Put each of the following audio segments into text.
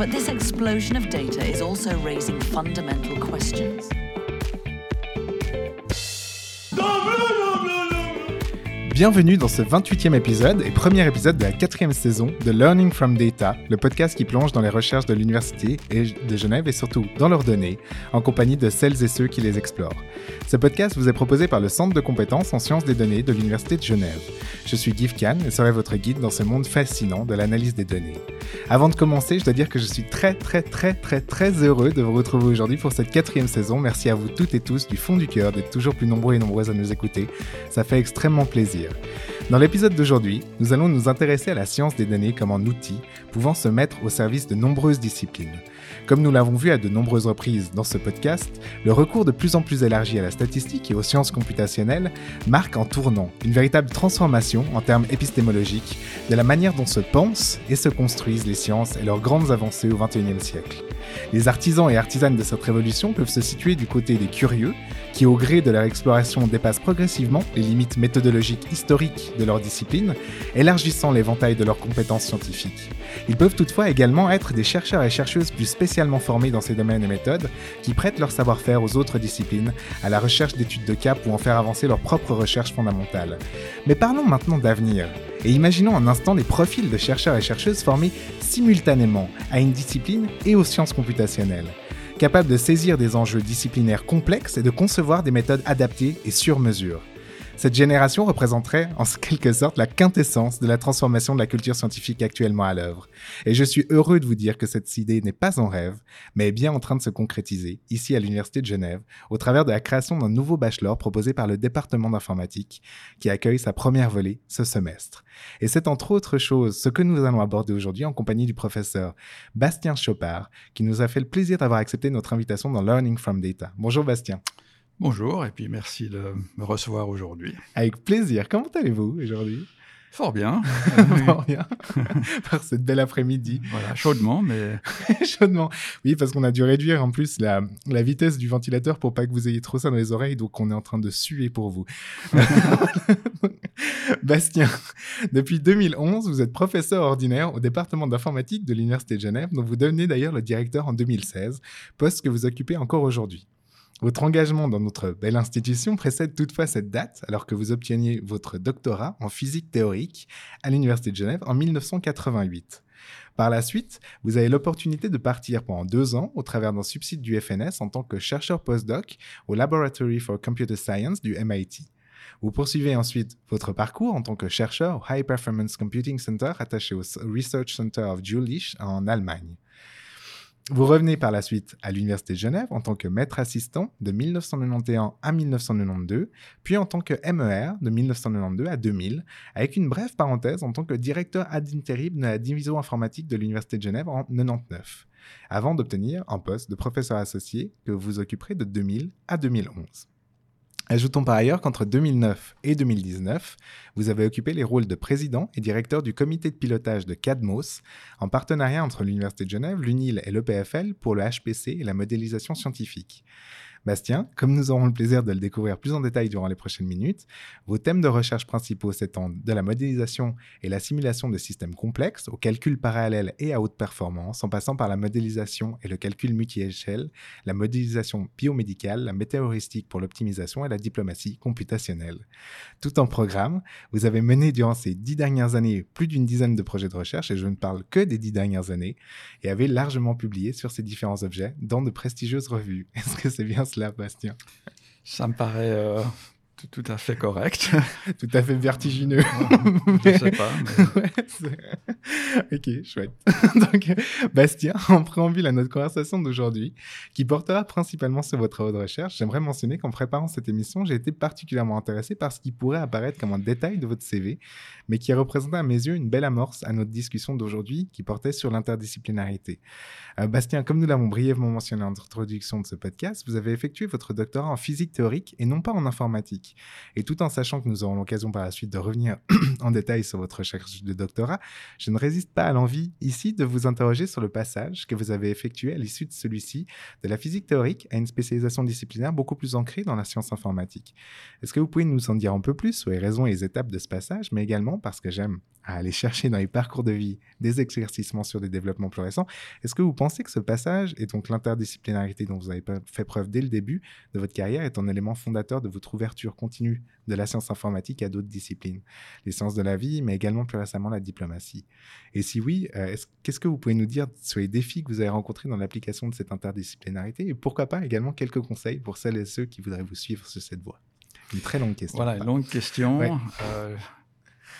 But this explosion of data is also raising fundamental questions. Bienvenue dans ce 28e épisode et premier épisode de la quatrième saison de Learning from Data, le podcast qui plonge dans les recherches de l'Université de Genève et surtout dans leurs données, en compagnie de celles et ceux qui les explorent. Ce podcast vous est proposé par le Centre de compétences en sciences des données de l'Université de Genève. Je suis Guy Kahn et serai votre guide dans ce monde fascinant de l'analyse des données. Avant de commencer, je dois dire que je suis très très très très très heureux de vous retrouver aujourd'hui pour cette quatrième saison. Merci à vous toutes et tous du fond du cœur d'être toujours plus nombreux et nombreuses à nous écouter. Ça fait extrêmement plaisir. Dans l'épisode d'aujourd'hui, nous allons nous intéresser à la science des données comme un outil pouvant se mettre au service de nombreuses disciplines. Comme nous l'avons vu à de nombreuses reprises dans ce podcast, le recours de plus en plus élargi à la statistique et aux sciences computationnelles marque un tournant, une véritable transformation en termes épistémologiques de la manière dont se pensent et se construisent les sciences et leurs grandes avancées au XXIe siècle. Les artisans et artisanes de cette révolution peuvent se situer du côté des curieux, qui au gré de leur exploration dépassent progressivement les limites méthodologiques historiques de leur discipline, élargissant l'éventail de leurs compétences scientifiques. Ils peuvent toutefois également être des chercheurs et chercheuses plus spécialement formés dans ces domaines et méthodes, qui prêtent leur savoir-faire aux autres disciplines, à la recherche d'études de cas pour en faire avancer leurs propres recherches fondamentales. Mais parlons maintenant d'avenir, et imaginons un instant les profils de chercheurs et chercheuses formés simultanément à une discipline et aux sciences computationnelles, capables de saisir des enjeux disciplinaires complexes et de concevoir des méthodes adaptées et sur mesure. Cette génération représenterait en quelque sorte la quintessence de la transformation de la culture scientifique actuellement à l'œuvre. Et je suis heureux de vous dire que cette idée n'est pas en rêve, mais est bien en train de se concrétiser, ici à l'Université de Genève, au travers de la création d'un nouveau bachelor proposé par le département d'informatique, qui accueille sa première volée ce semestre. Et c'est entre autres choses ce que nous allons aborder aujourd'hui en compagnie du professeur Bastien Chopard, qui nous a fait le plaisir d'avoir accepté notre invitation dans Learning from Data. Bonjour Bastien. Bonjour et puis merci de me recevoir aujourd'hui. Avec plaisir. Comment allez-vous aujourd'hui? Fort bien. Fort bien. Par cette belle après-midi. Voilà, chaudement, mais. chaudement. Oui, parce qu'on a dû réduire en plus la, la, vitesse du ventilateur pour pas que vous ayez trop ça dans les oreilles, donc on est en train de suer pour vous. Bastien, depuis 2011, vous êtes professeur ordinaire au département d'informatique de l'Université de Genève, dont vous devenez d'ailleurs le directeur en 2016, poste que vous occupez encore aujourd'hui. Votre engagement dans notre belle institution précède toutefois cette date, alors que vous obteniez votre doctorat en physique théorique à l'Université de Genève en 1988. Par la suite, vous avez l'opportunité de partir pendant deux ans au travers d'un subside du FNS en tant que chercheur postdoc au Laboratory for Computer Science du MIT. Vous poursuivez ensuite votre parcours en tant que chercheur au High Performance Computing Center attaché au Research Center of Jülich en Allemagne. Vous revenez par la suite à l'Université de Genève en tant que maître assistant de 1991 à 1992, puis en tant que MER de 1992 à 2000, avec une brève parenthèse en tant que directeur ad interim de la division informatique de l'Université de Genève en 99, avant d'obtenir un poste de professeur associé que vous occuperez de 2000 à 2011. Ajoutons par ailleurs qu'entre 2009 et 2019, vous avez occupé les rôles de président et directeur du comité de pilotage de CADMOS, en partenariat entre l'Université de Genève, l'UNIL et l'EPFL pour le HPC et la modélisation scientifique. Bastien, comme nous aurons le plaisir de le découvrir plus en détail durant les prochaines minutes, vos thèmes de recherche principaux s'étendent de la modélisation et la simulation de systèmes complexes au calcul parallèle et à haute performance, en passant par la modélisation et le calcul multi-échelle, la modélisation biomédicale, la météoristique pour l'optimisation et la diplomatie computationnelle. Tout en programme, vous avez mené durant ces dix dernières années plus d'une dizaine de projets de recherche, et je ne parle que des dix dernières années, et avez largement publié sur ces différents objets dans de prestigieuses revues. Est-ce que c'est bien cela, Bastien Ça me paraît euh, tout, à fait correct. tout à fait vertigineux. Je sais pas. mais- Ouais, c'est- ok, chouette. Donc, Bastien, en préambule à notre conversation d'aujourd'hui, qui portera principalement sur vos travaux de recherche, j'aimerais mentionner qu'en préparant cette émission, j'ai été particulièrement intéressé par ce qui pourrait apparaître comme un détail de votre CV, mais qui représentait à mes yeux une belle amorce à notre discussion d'aujourd'hui qui portait sur l'interdisciplinarité. Euh, Bastien, comme nous l'avons brièvement mentionné en introduction de ce podcast, vous avez effectué votre doctorat en physique théorique et non pas en informatique. Et tout en sachant que nous aurons l'occasion par la suite de revenir en détail sur votre recherche de doctorat, je ne résiste pas à l'envie ici de vous interroger sur le passage que vous avez effectué à l'issue de celui-ci de la physique théorique à une spécialisation disciplinaire beaucoup plus ancrée dans la science informatique. Est-ce que vous pouvez nous en dire un peu plus sur les raisons et les étapes de ce passage, mais également parce que j'aime à aller chercher dans les parcours de vie des éclaircissements sur des développements plus récents, est-ce que vous pensez que ce passage et donc l'interdisciplinarité dont vous avez fait preuve dès le début de votre carrière est un élément fondateur de votre ouverture continue de la science informatique à d'autres disciplines, les sciences de la vie, mais également plus récemment la diplomatie Et si oui, euh, est-ce- qu'est-ce que vous pouvez nous dire sur les défis que vous avez rencontrés dans l'application de cette interdisciplinarité et pourquoi pas également quelques conseils pour celles et ceux qui voudraient vous suivre sur cette voie? Une très longue question. Voilà, une longue question Ouais. euh,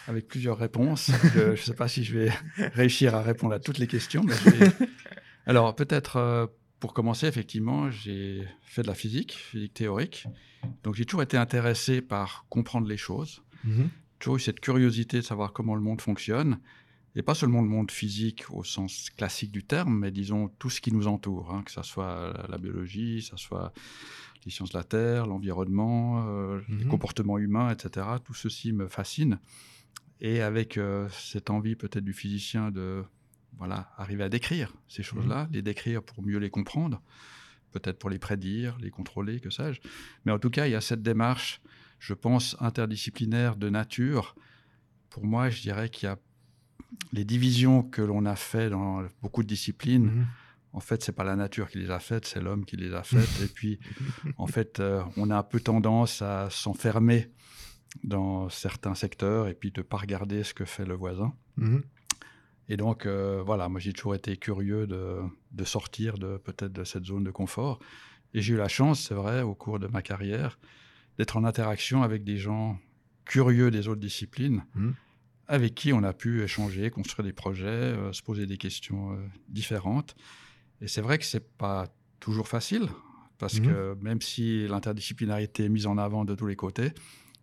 avec plusieurs réponses. Je ne sais pas si je vais réussir à répondre à toutes les questions. mais je vais- Alors, peut-être euh, pour commencer, effectivement, j'ai fait de la physique, physique théorique. Donc, j'ai toujours été intéressé par comprendre les choses. Mhm. Toujours eu cette curiosité de savoir comment le monde fonctionne. Et pas seulement le monde physique au sens classique du terme, mais disons tout ce qui nous entoure, hein, que ce soit la, la biologie, que ce soit les sciences de la Terre, l'environnement, euh, les Mhm. comportements humains, etc. Tout ceci me fascine. Et avec euh, cette envie peut-être du physicien de voilà, arriver à décrire ces choses-là, les décrire pour mieux les comprendre, peut-être pour les prédire, les contrôler, que sais-je. Mais en tout cas, il y a cette démarche, je pense, interdisciplinaire de nature. Pour moi, je dirais qu'il y a les divisions que l'on a fait dans beaucoup de disciplines. Mhm. En fait, c'est pas la nature qui les a faites, c'est l'homme qui les a faites. et puis, en fait, euh, on a un peu tendance à s'enfermer dans certains secteurs et puis de pas regarder ce que fait le voisin. Mhm. Et donc, euh, voilà, moi j'ai toujours été curieux de, de sortir de peut-être de cette zone de confort. Et j'ai eu la chance, c'est vrai, au cours de ma carrière, d'être en interaction avec des gens curieux des autres disciplines, Mhm. avec qui on a pu échanger, construire des projets, euh, se poser des questions euh, différentes. Et c'est vrai que c'est pas toujours facile, parce Mhm. que même si l'interdisciplinarité est mise en avant de tous les côtés,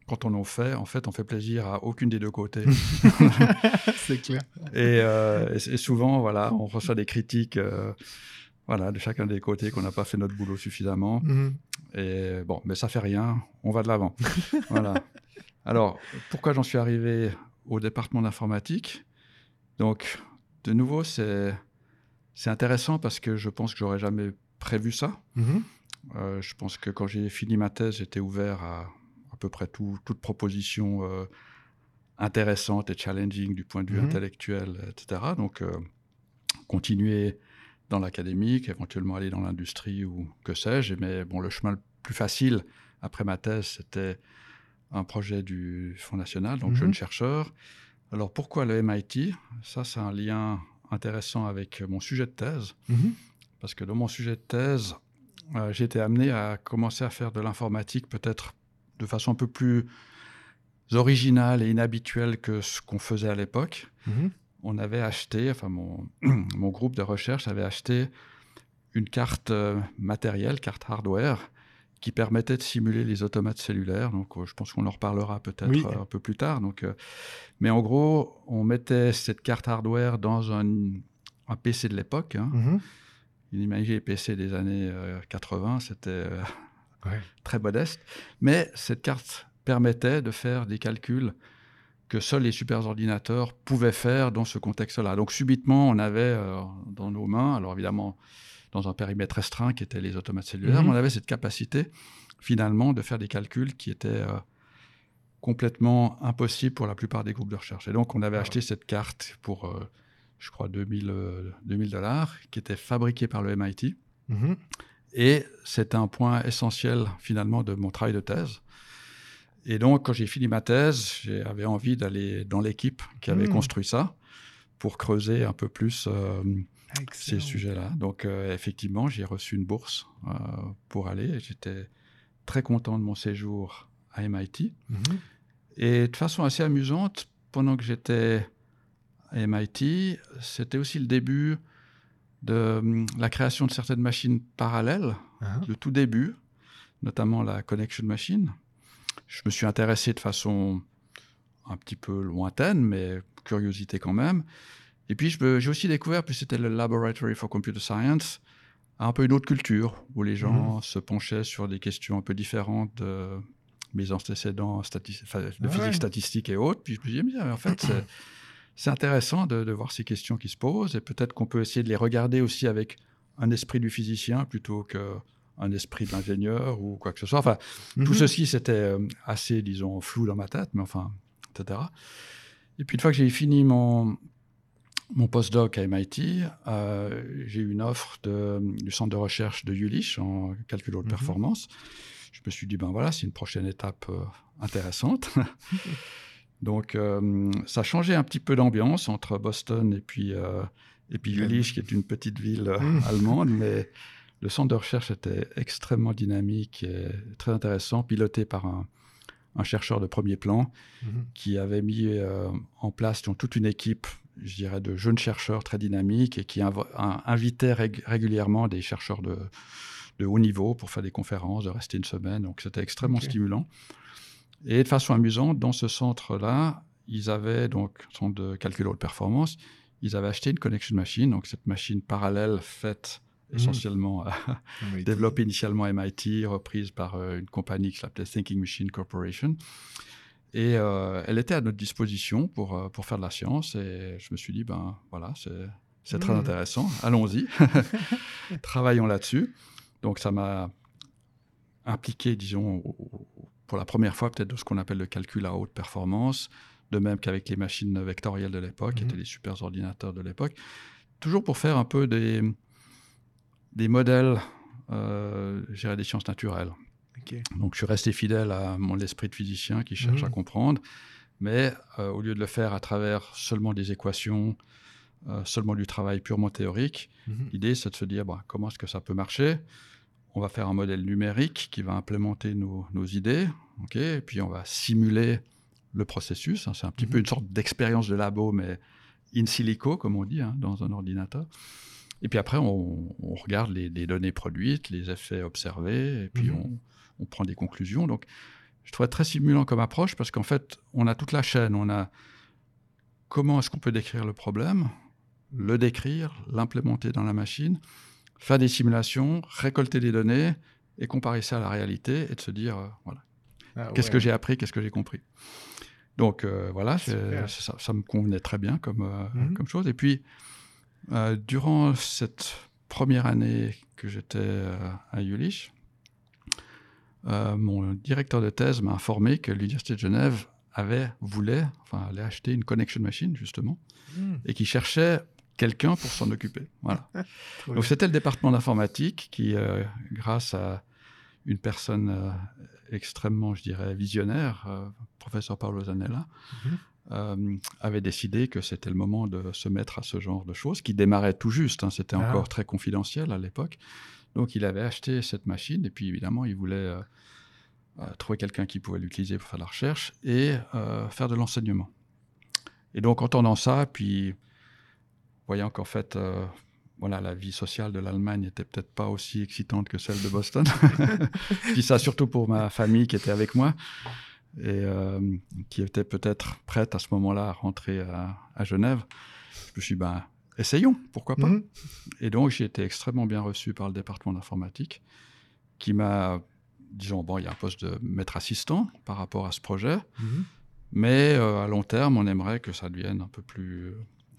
quand on en fait, en fait, on fait plaisir à aucune des deux côtés. c'est clair. Et, euh, et- et souvent, voilà, on reçoit des critiques euh, voilà, de chacun des côtés qu'on n'a pas fait notre boulot suffisamment. Mhm. Et bon, mais ça fait rien, on va de l'avant. voilà. Alors, pourquoi j'en suis arrivé au département d'informatique? Donc, de nouveau, c'est c'est intéressant parce que je pense que j'aurais jamais prévu ça. Mhm. Euh, je pense que quand j'ai fini ma thèse, j'étais ouvert à à peu près tout- toute proposition euh, intéressante et challenging du point de vue Mhm. intellectuel, etc. Donc, euh, continuer dans l'académique, éventuellement aller dans l'industrie ou que sais-je. Mais bon, le chemin le plus facile après ma thèse, c'était un projet du Fonds national, donc Mhm. jeune chercheur. Alors, pourquoi le MIT Ça, c'est un lien intéressant avec mon sujet de thèse. Mhm. Parce que dans mon sujet de thèse, euh, j'ai été amené à commencer à faire de l'informatique peut-être de façon un peu plus originale et inhabituelle que ce qu'on faisait à l'époque. Mhm. On avait acheté, enfin mon, mon groupe de recherche avait acheté une carte euh, matérielle, carte hardware, qui permettait de simuler les automates cellulaires. Donc, euh, je pense qu'on en reparlera peut-être Oui. euh, un peu plus tard. Donc, euh, mais en gros, on mettait cette carte hardware dans un, un PC de l'époque. hein. Imaginez les PC des années euh, 80, c'était Ouais. très modeste. Mais cette carte permettait de faire des calculs que seuls les superordinateurs pouvaient faire dans ce contexte-là. Donc subitement, on avait euh, dans nos mains, alors évidemment dans un périmètre restreint qui était les automates cellulaires, Mhm. mais on avait cette capacité finalement de faire des calculs qui étaient euh, complètement impossibles pour la plupart des groupes de recherche. Et donc on avait Ah acheté cette carte pour, euh, je crois, 2000 euh, 2000 dollars, qui était fabriquée par le MIT. Mhm. Et c'est un point essentiel finalement de mon travail de thèse. Et donc, quand j'ai fini ma thèse, j'avais envie d'aller dans l'équipe qui avait Hmm. construit ça pour creuser un peu plus euh, ces sujets-là. Donc, euh, effectivement, j'ai reçu une bourse euh, pour aller. J'étais très content de mon séjour à MIT. Mhm. Et de façon assez amusante, pendant que j'étais à MIT, c'était aussi le début de hum, la création de certaines machines parallèles, Ah. le tout début, notamment la Connection Machine. Je me suis intéressé de façon un petit peu lointaine, mais curiosité quand même. Et puis j'ai aussi découvert, puis c'était le Laboratory for Computer Science, un peu une autre culture, où les gens se penchaient sur des questions un peu différentes de mes antécédents de Ah physique ouais. statistique et autres. Puis je me disais, mais en fait, c'est- intéressant de, de voir ces questions qui se posent, et peut-être qu'on peut essayer de les regarder aussi avec un esprit du physicien plutôt qu'un esprit de l'ingénieur ou quoi que ce soit. Enfin, tout Mhm. ceci, c'était euh, assez, disons, flou dans ma tête, mais enfin, etc. Et puis, une fois que j'ai fini mon, mon postdoc à MIT, euh, j'ai eu une offre de- du centre de recherche de Jülich en calcul haute Mhm. performance. Je me suis dit, ben voilà, c'est une prochaine étape euh, intéressante. Donc, euh, ça a changé un petit peu d'ambiance entre Boston et puis, euh, et puis Jülich, qui est une petite ville euh, Mhm. allemande, mais le centre de recherche était extrêmement dynamique et très intéressant, piloté par un, un chercheur de premier plan Mhm. qui avait mis euh, en place donc, toute une équipe, je dirais, de jeunes chercheurs très dynamiques et qui inv- un- invitait rég- régulièrement des chercheurs de, de haut niveau pour faire des conférences, de rester une semaine. Donc c'était extrêmement stimulant. Et de façon amusante, dans ce centre-là, ils avaient donc centre de calcul haute performance. Ils avaient acheté une connection machine, donc cette machine parallèle faite Mhm. essentiellement MIT. développée initialement à MIT, reprise par euh, une compagnie qui s'appelait Thinking Machine Corporation. Et euh, elle était à notre disposition pour, euh, pour faire de la science. Et je me suis dit, ben voilà, c'est, c'est très Mhm. intéressant, allons-y, travaillons là-dessus. Donc ça m'a impliqué, disons, au- pour la première fois peut-être de ce qu'on appelle le calcul à haute performance, de même qu'avec les machines vectorielles de l'époque, qui Mhm. étaient les super ordinateurs de l'époque, toujours pour faire un peu des, des modèles, euh, je dirais, des sciences naturelles. Donc je suis resté fidèle à mon esprit de physicien qui cherche Mhm. à comprendre, mais euh, au lieu de le faire à travers seulement des équations, euh, seulement du travail purement théorique, Mhm. l'idée c'est de se dire bah, comment est-ce que ça peut marcher? On va faire un modèle numérique qui va implémenter nos, nos idées, ok et puis on va simuler le processus. hein. c'est un petit Mhm. peu une sorte d'expérience de labo, mais in silico, comme on dit, hein, dans un ordinateur. Et puis après, on, on regarde les, les données produites, les effets observés, et puis Mhm. on, on prend des conclusions. Donc, je trouvais très stimulant comme approche parce qu'en fait, on a toute la chaîne. On a comment est-ce qu'on peut décrire le problème, le décrire, l'implémenter dans la machine, faire des simulations, récolter des données et comparer ça à la réalité et de se dire, euh, voilà, Ah qu'est-ce ouais. que j'ai appris, qu'est-ce que j'ai compris. Donc euh, voilà, ça, ça me convenait très bien comme, euh, Mhm. comme chose. Et puis, durant cette première année que j'étais à Jülich, mon directeur de thèse m'a informé que l'Université de Genève avait, voulait, enfin, allait acheter une connection machine, justement, Mhm. et qui cherchait quelqu'un pour s'en occuper. Voilà. Trop Donc c'était le département d'informatique qui, euh, grâce à une personne euh, extrêmement, je dirais, visionnaire, euh, professeur Paolo Zanella, Mhm. euh, avait décidé que c'était le moment de se mettre à ce genre de choses, qui démarrait tout juste, hein, c'était Ah. encore très confidentiel à l'époque. Donc il avait acheté cette machine et puis évidemment il voulait trouver quelqu'un qui pouvait l'utiliser pour faire la recherche et faire de l'enseignement. Et donc entendant ça, puis voyant qu'en fait, euh, voilà, la vie sociale de l'Allemagne n'était peut-être pas aussi excitante que celle de Boston. Je dis ça surtout pour ma famille qui était avec moi et euh, qui était peut-être prête à ce moment-là à rentrer à, à Genève. Je me suis dit, ben, essayons, pourquoi pas. Mhm. Et donc, j'ai été extrêmement bien reçu par le département d'informatique qui m'a, disons, bon, il y a un poste de maître assistant par rapport à ce projet, Mhm. mais euh, à long terme, on aimerait que ça devienne un peu plus,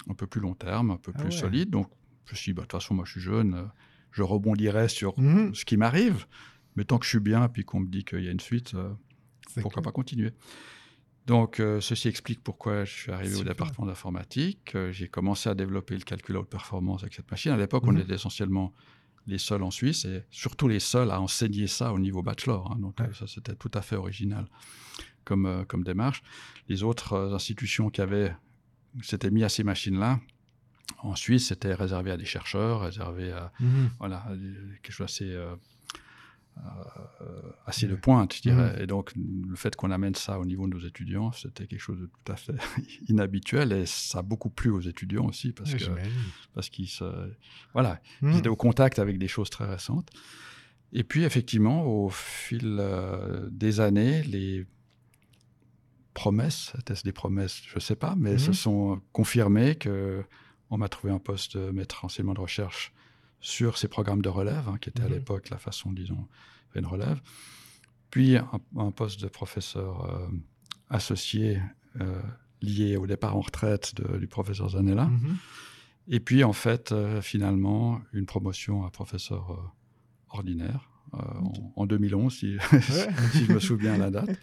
un peu plus long terme, un peu Ah plus ouais. solide. Donc, je me suis dit, bah, de toute façon, moi, je suis jeune, euh, je rebondirai sur Mhm. ce qui m'arrive, mais tant que je suis bien, puis qu'on me dit qu'il y a une suite, euh, pourquoi clair. pas continuer? Donc, euh, ceci explique pourquoi je suis arrivé au département d'informatique. Euh, j'ai commencé à développer le calcul à haute performance avec cette machine. À l'époque, on Mhm. était essentiellement les seuls en Suisse et surtout les seuls à enseigner ça au niveau bachelor. hein. Donc, Ouais. ça, c'était tout à fait original comme, euh, comme démarche. Les autres institutions qui avaient s'étaient mis à ces machines-là, en Suisse, c'était réservé à des chercheurs, réservé à Mhm. voilà, euh, quelque chose assez, euh, assez de pointe, je dirais. Et donc, le fait qu'on amène ça au niveau de nos étudiants, c'était quelque chose de tout à fait inhabituel et ça a beaucoup plu aux étudiants aussi parce que parce qu'ils voilà, ils étaient au contact avec des choses très récentes. Et puis, effectivement, au fil des années, les promesses, était-ce des promesses Je ne sais pas, mais se sont confirmées que on m'a trouvé un poste de maître enseignement de recherche sur ces programmes de relève, hein, qui était à l'époque la façon, disons, une relève. Puis un, poste de professeur euh, associé euh, lié au départ en retraite du professeur Zanella. Mhm. Et puis, en fait, euh, finalement, une promotion à professeur ordinaire en, 2011, si, si, je me souviens la date.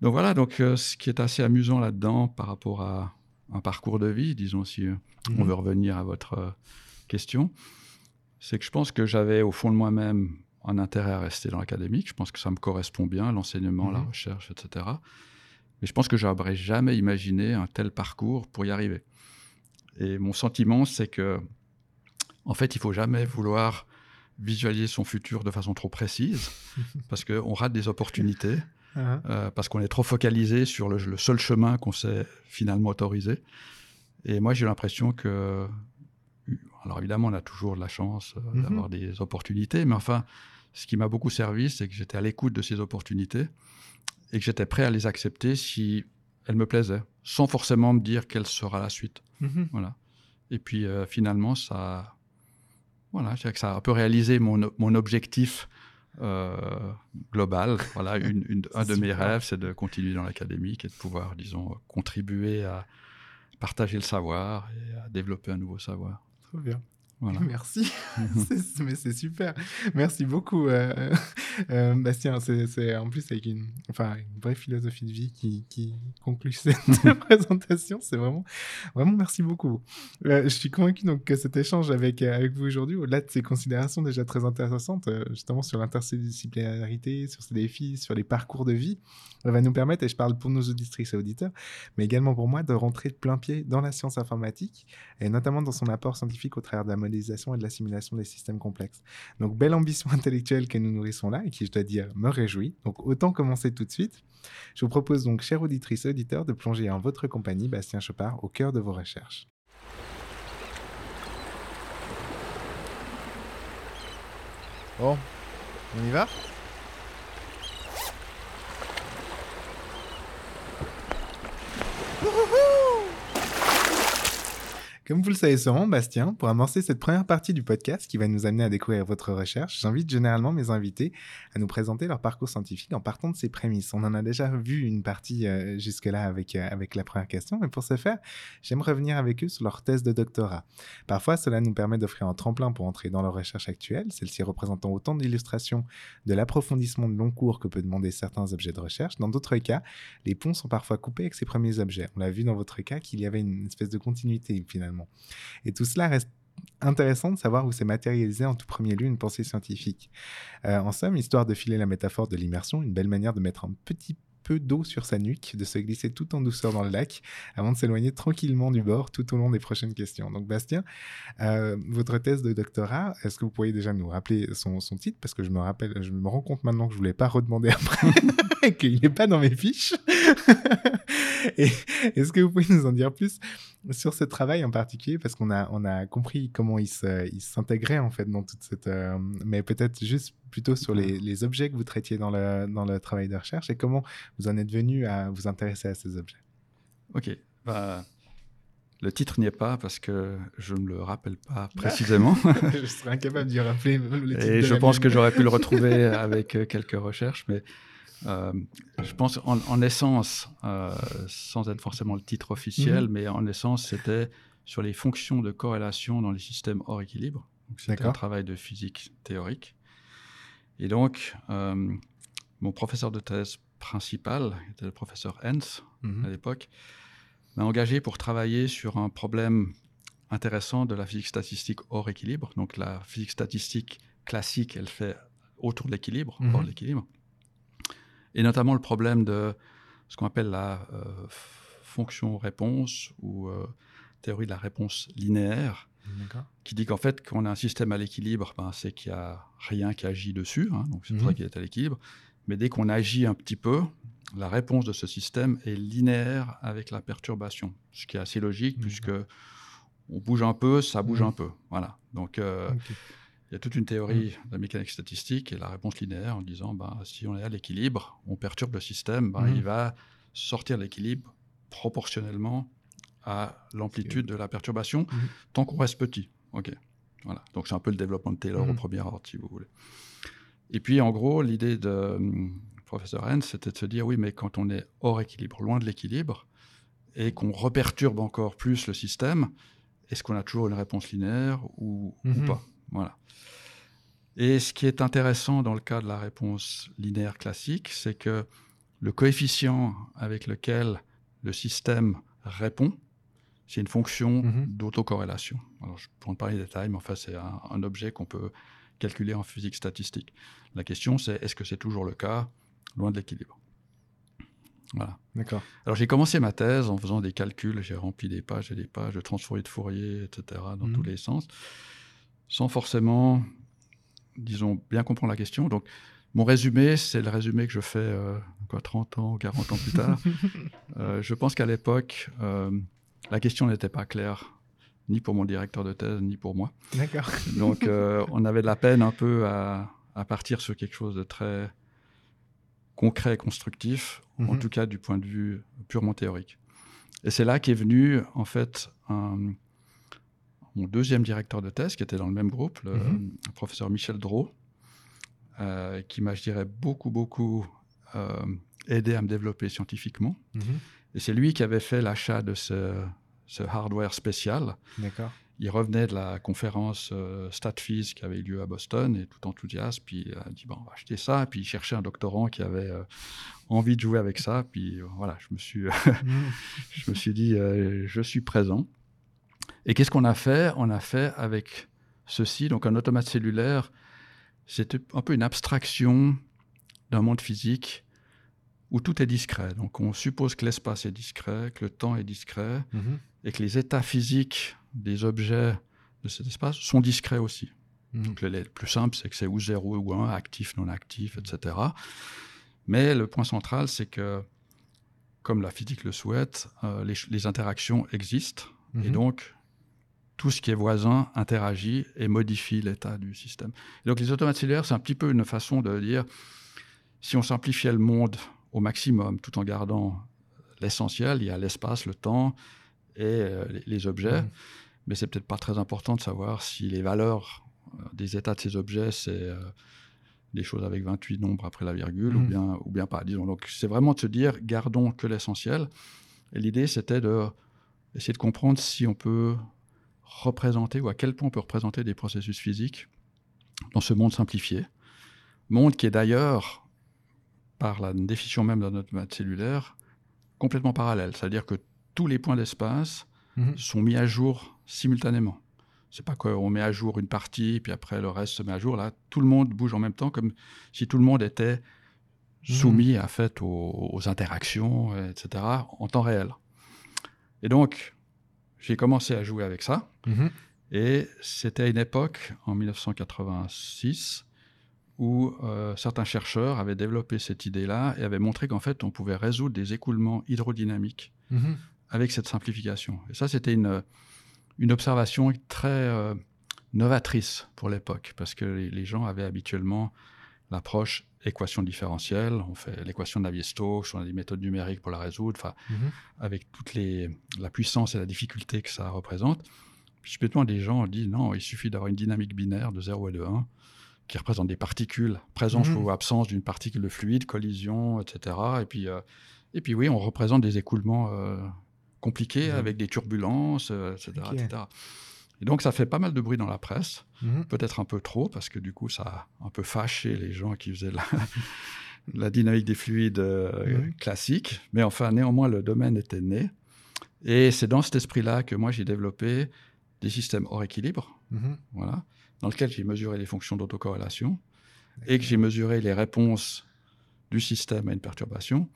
Donc voilà, donc ce qui est assez amusant là-dedans par rapport à un parcours de vie, disons si on mhm. veut revenir à votre question, c'est que je pense que j'avais au fond de moi-même un intérêt à rester dans l'académique. Je pense que ça me correspond bien, l'enseignement, la mhm. recherche, etc. Mais je pense que j'aurais jamais imaginé un tel parcours pour y arriver. Et mon sentiment, c'est que, en fait, il faut jamais vouloir visualiser son futur de façon trop précise, parce qu'on rate des opportunités, uh-huh. euh, parce qu'on est trop focalisé sur le, le seul chemin qu'on s'est finalement autorisé. Et moi, j'ai l'impression que alors évidemment, on a toujours la chance euh, mhm. d'avoir des opportunités, mais enfin, ce qui m'a beaucoup servi, c'est que j'étais à l'écoute de ces opportunités et que j'étais prêt à les accepter si elles me plaisaient, sans forcément me dire quelle sera la suite. Mhm. Voilà. Et puis euh, finalement, ça, voilà, que ça a un peu réalisé mon, mon objectif euh, global. Voilà, une, un de mes rêves, c'est de continuer dans l'académique et de pouvoir, disons, contribuer à partager le savoir et à développer un nouveau savoir bien. Merci, mais c'est super. Merci beaucoup, euh, euh, Bastien. C'est en plus avec une, enfin, une vraie philosophie de vie qui, qui conclut cette présentation. C'est vraiment, vraiment merci beaucoup. Euh, je suis convaincu donc que cet échange avec, avec vous aujourd'hui, au-delà de ces considérations déjà très intéressantes, justement sur l'interdisciplinarité, sur ces défis, sur les parcours de vie, va nous permettre, et je parle pour nos auditrices et auditeurs, mais également pour moi, de rentrer de plein pied dans la science informatique, et notamment dans son apport scientifique au travers de la et de l'assimilation des systèmes complexes. Donc, belle ambition intellectuelle que nous nourrissons là, et qui, je dois dire, me réjouit. Donc, autant commencer tout de suite. Je vous propose donc, chère auditrice et auditeurs, de plonger en votre compagnie, Bastien Chopard, au cœur de vos recherches. Bon, on y va? Comme vous le savez sûrement, Bastien, pour amorcer cette première partie du podcast qui va nous amener à découvrir votre recherche, j'invite généralement mes invités à nous présenter leur parcours scientifique en partant de ses prémices. On en a déjà vu une partie euh, jusque-là avec, euh, avec la première question, mais pour ce faire, j'aime revenir avec eux sur leur thèse de doctorat. Parfois, cela nous permet d'offrir un tremplin pour entrer dans leur recherche actuelle, celle-ci représentant autant d'illustrations de l'approfondissement de long cours que peut demander certains objets de recherche. Dans d'autres cas, les ponts sont parfois coupés avec ces premiers objets. On l'a vu dans votre cas qu'il y avait une espèce de continuité finalement et tout cela reste intéressant de savoir où s'est matérialisé en tout premier lieu une pensée scientifique. Euh, en somme, histoire de filer la métaphore de l'immersion, une belle manière de mettre un petit peu d'eau sur sa nuque, de se glisser tout en douceur dans le lac, avant de s'éloigner tranquillement du bord tout au long des prochaines questions. Donc Bastien, euh, votre thèse de doctorat, est-ce que vous pourriez déjà nous rappeler son, titre? Parce que je me rappelle, je me rends compte maintenant que je ne voulais pas redemander après, qu'il n'est pas dans mes fiches. est-ce que vous pouvez nous en dire plus sur ce travail en particulier? Parce qu'on a, on a compris comment il s'intégrait en fait dans toute cette... Euh, mais peut-être juste plutôt sur les, objets que vous traitiez dans le, dans le travail de recherche et comment vous en êtes venu à vous intéresser à ces objets? Ok. Bah, le titre n'y est pas parce que je ne le rappelle pas précisément. je serais incapable d'y rappeler le titre. Et je pense que j'aurais pu le retrouver avec euh, quelques recherches, mais euh, je pense en, essence, euh, sans être forcément le titre officiel, mhm. mais en essence, c'était sur les fonctions de corrélation dans les systèmes hors équilibre. C'était un travail de physique théorique. Et donc, euh, mon professeur de thèse principal, qui était le professeur Hens mhm. à l'époque, m'a engagé pour travailler sur un problème intéressant de la physique statistique hors équilibre. Donc la physique statistique classique, elle fait autour de l'équilibre, hors mhm. l'équilibre. Et notamment le problème de ce qu'on appelle la euh, fonction-réponse ou euh, théorie de la réponse linéaire, qui dit qu'en fait, quand on a un système à l'équilibre, ben, c'est qu'il n'y a rien qui agit dessus, hein, donc c'est pour Mhm. ça qu'il est à l'équilibre. Mais dès qu'on agit un petit peu, la réponse de ce système est linéaire avec la perturbation, ce qui est assez logique, Mhm. puisque on bouge un peu, ça bouge Mhm. un peu. Voilà. Donc, euh. Il y a toute une théorie de la mécanique statistique et la réponse linéaire en disant ben, si on est à l'équilibre, on perturbe le système, ben, Mhm. il va sortir de l'équilibre proportionnellement à l'amplitude de la perturbation Mhm. tant qu'on reste petit. Ok. Voilà. Donc c'est un peu le développement de Taylor au premier ordre, si vous voulez. Et puis en gros, l'idée de professeur Henn, c'était de se dire oui, mais quand on est hors équilibre, loin de l'équilibre, et qu'on reperturbe encore plus le système, est-ce qu'on a toujours une réponse linéaire ou, ou Mhm. pas? Voilà. Et ce qui est intéressant dans le cas de la réponse linéaire classique, c'est que le coefficient avec lequel le système répond, c'est une fonction Mhm. d'autocorrélation. Alors, je ne pourrais pas parler des détails, mais enfin, c'est un, un objet qu'on peut calculer en physique statistique. La question, c'est est-ce que c'est toujours le cas loin de l'équilibre? Voilà. D'accord. Alors, j'ai commencé ma thèse en faisant des calculs, j'ai rempli des pages et des pages de transformés de Fourier, etc., dans Mhm. tous les sens, sans forcément, disons, bien comprendre la question. Donc, mon résumé, c'est le résumé que je fais euh, quoi, 30 ans, 40 ans plus tard. Euh, je pense qu'à l'époque, euh, la question n'était pas claire, ni pour mon directeur de thèse, ni pour moi. D'accord. Donc, on avait de la peine un peu à, à partir sur quelque chose de très concret et constructif, en Mhm. tout cas du point de vue purement théorique. Et c'est là qu'est venu, en fait, un- mon deuxième directeur de thèse, qui était dans le même groupe, le Mhm. professeur Michel Drault, euh, qui m'a, je dirais, beaucoup, beaucoup euh, aidé à me développer scientifiquement. Mhm. Et c'est lui qui avait fait l'achat de ce, ce hardware spécial. D'accord. Il revenait de la conférence euh, StatFizz qui avait eu lieu à Boston et tout enthousiaste, puis il a dit bon, on va acheter ça. Puis il cherchait un doctorant qui avait euh, envie de jouer avec ça. Puis voilà, je me suis, Mhm. je me suis dit je suis présent. Et qu'est-ce qu'on a fait? On a fait avec ceci, donc un automate cellulaire, c'était un peu une abstraction d'un monde physique où tout est discret. Donc on suppose que l'espace est discret, que le temps est discret, Mhm. et que les états physiques des objets de cet espace sont discrets aussi. Mhm. Donc le, le plus simple, c'est que c'est ou 0 ou 1, actif, non actif, etc. Mais le point central, c'est que, comme la physique le souhaite, euh, les interactions existent, et Mhm. donc tout ce qui est voisin interagit et modifie l'état du système. Et donc les automates cellulaires, c'est un petit peu une façon de dire, si on simplifiait le monde au maximum, tout en gardant l'essentiel, il y a l'espace, le temps et euh, les, les objets, Mhm. mais c'est peut-être pas très important de savoir si les valeurs euh, des états de ces objets, c'est euh, des choses avec 28 nombres après la virgule ou, Mhm. bien, ou bien pas. Disons. Donc c'est vraiment de se dire, gardons que l'essentiel. Et l'idée, c'était de essayer de comprendre si on peut représenter ou à quel point on peut représenter des processus physiques dans ce monde simplifié. Monde qui est d'ailleurs, par la définition même d'un automate cellulaire, complètement parallèle. C'est-à-dire que tous les points d'espace Mhm. sont mis à jour simultanément. C'est pas qu'on met à jour une partie, puis après le reste se met à jour. Là, tout le monde bouge en même temps, comme si tout le monde était soumis à fait aux, aux interactions, etc., en temps réel. Et donc, j'ai commencé à jouer avec ça. Mhm. Et c'était à une époque, en 1986, où euh, certains chercheurs avaient développé cette idée-là et avaient montré qu'en fait, on pouvait résoudre des écoulements hydrodynamiques Mhm. avec cette simplification. Et ça, c'était une, une observation très euh, novatrice pour l'époque, parce que les, les gens avaient habituellement l'approche équation différentielle, on fait l'équation de Navier-Stokes, on a des méthodes numériques pour la résoudre, enfin, Mhm. avec toute la puissance et la difficulté que ça représente. Puis, subitement, des gens dit non, il suffit d'avoir une dynamique binaire de 0 et de 1 qui représente des particules, présence Mhm. ou absence d'une particule de fluide, collision, etc. Et puis, euh, et puis oui, on représente des écoulements euh, compliqués Mhm. avec des turbulences, euh, etc., Ok. etc. Et donc ça fait pas mal de bruit dans la presse, Mhm. peut-être un peu trop, parce que du coup ça a un peu fâché les gens qui faisaient la, la dynamique des fluides euh, Mhm. classique. Mais enfin, néanmoins, le domaine était né. Et c'est dans cet esprit-là que moi j'ai développé des systèmes hors équilibre, Mhm. voilà, dans lequel j'ai mesuré les fonctions d'autocorrélation et que j'ai mesuré les réponses du système à une perturbation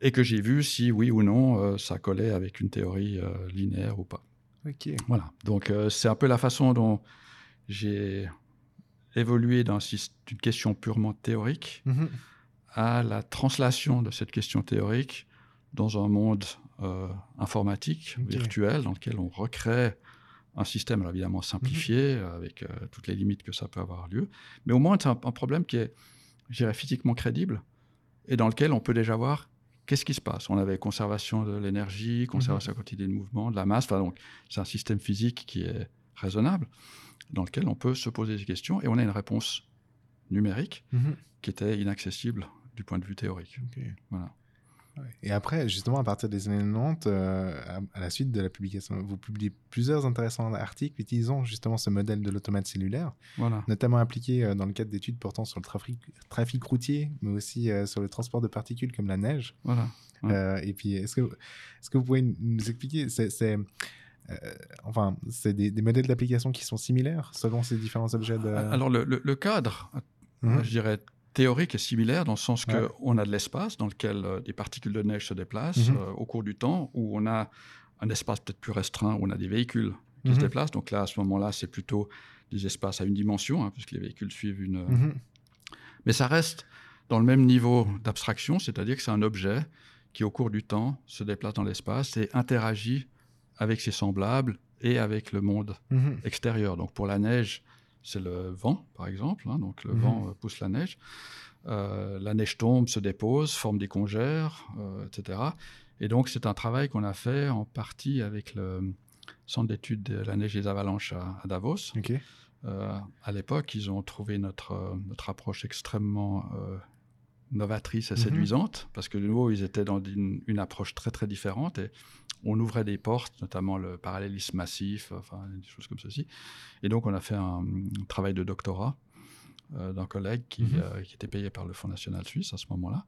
et que j'ai vu si oui ou non euh, ça collait avec une théorie euh, linéaire ou pas. Ok. Voilà. Donc, euh, c'est un peu la façon dont j'ai évolué d'une question purement théorique Mhm. à la translation de cette question théorique dans un monde euh, informatique, virtuel, dans lequel on recrée un système, alors évidemment simplifié, avec euh, toutes les limites que ça peut avoir lieu. Mais au moins, c'est un, un problème qui est, je dirais, physiquement crédible et dans lequel on peut déjà voir qu'est-ce qui se passe? On avait conservation de l'énergie, conservation la quantité de mouvement, de la masse. Enfin, donc, c'est un système physique qui est raisonnable, dans lequel on peut se poser des questions et on a une réponse numérique Mhm. qui était inaccessible du point de vue théorique. Voilà. Et après, justement, à partir des années 90, euh, à, à la suite de la publication, vous publiez plusieurs intéressants articles utilisant justement ce modèle de l'automate cellulaire, Voilà. notamment appliqué euh, dans le cadre d'études portant sur le trafic, trafic routier, mais aussi euh, sur le transport de particules comme la neige. voilà. Ouais. Et puis, est-ce que, est que vous pouvez nous expliquer c'est, Enfin, c'est des, des modèles d'application qui sont similaires selon ces différents objets de... Alors, le, le- le cadre, Mhm. je dirais, théorique est similaire dans le sens Ouais. qu'on a de l'espace dans lequel euh, des particules de neige se déplacent Mhm. euh, au cours du temps, où on a un espace peut-être plus restreint, où on a des véhicules qui Mhm. se déplacent. Donc là, à ce moment-là, c'est plutôt des espaces à une dimension, hein, puisque les véhicules suivent une... euh, Mhm. Mais ça reste dans le même niveau d'abstraction, c'est-à-dire que c'est un objet qui, au cours du temps, se déplace dans l'espace et interagit avec ses semblables et avec le monde Mhm. extérieur. Donc pour la neige, c'est le vent, par exemple. hein, donc le Mhm. vent euh, pousse la neige. Euh, la neige tombe, se dépose, forme des congères, euh, etc. Et donc c'est un travail qu'on a fait en partie avec le Centre d'études de la neige et des avalanches à, à Davos. Euh, à l'époque, ils ont trouvé notre, notre approche extrêmement euh, novatrice et Mhm. séduisante, parce que de nouveau, ils étaient dans une, une approche très très différente et on ouvrait des portes, notamment le parallélisme massif, enfin des choses comme ceci. Et donc, on a fait un, un travail de doctorat euh, d'un collègue qui, Mhm. euh, qui était payé par le Fonds national suisse à ce moment-là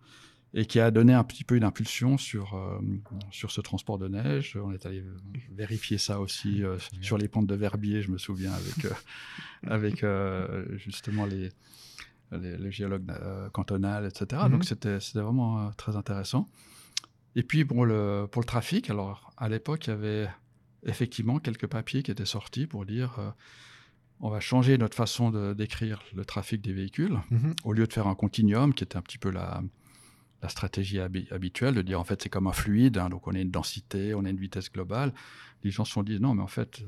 et qui a donné un petit peu une impulsion sur, euh, sur ce transport de neige. On est allé vérifier ça aussi sur les pentes de Verbier, je me souviens, avec, avec justement les, les, les géologues cantonales, etc. Mhm. Donc c'était vraiment très intéressant. Et puis pour le, pour le trafic, alors à l'époque, il y avait effectivement quelques papiers qui étaient sortis pour dire euh, on va changer notre façon de décrire le trafic des véhicules Mhm. au lieu de faire un continuum qui était un petit peu la, la stratégie habi- habituelle de dire en fait c'est comme un fluide, hein, donc on a une densité, on a une vitesse globale. Les gens se sont dit non, mais en fait, euh,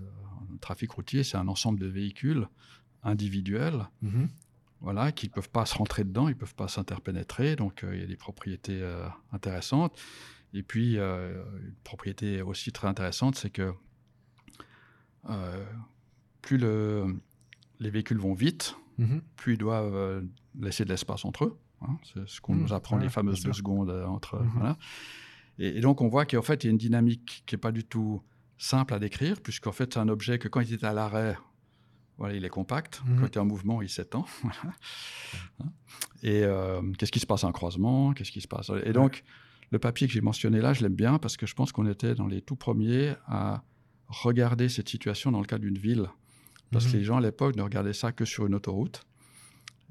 le trafic routier, c'est un ensemble de véhicules individuels Mhm. voilà, qui ne peuvent pas se rentrer dedans, ils ne peuvent pas s'interpénétrer, donc euh, il y a des propriétés euh, intéressantes. Et puis, euh, une propriété aussi très intéressante, c'est que euh, plus le- les véhicules vont vite, Mhm. plus ils doivent euh, laisser de l'espace entre eux. hein. C'est ce qu'on Mmh, nous apprend, ouais, les fameuses deux secondes entre. Mhm. voilà. Et, et donc, on voit qu'en fait, il y a une dynamique qui n'est pas du tout simple à décrire, puisqu'en fait, c'est un objet que quand il est à l'arrêt, voilà, il est compact. Mhm. Quand il est en mouvement, il s'étend. Hein. Et euh, qu'est-ce qui se passe à un croisement? Qu'est-ce qui se passe? Et donc, le papier que j'ai mentionné là, je l'aime bien parce que je pense qu'on était dans les tout premiers à regarder cette situation dans le cas d'une ville. Parce Mhm. que les gens à l'époque ne regardaient ça que sur une autoroute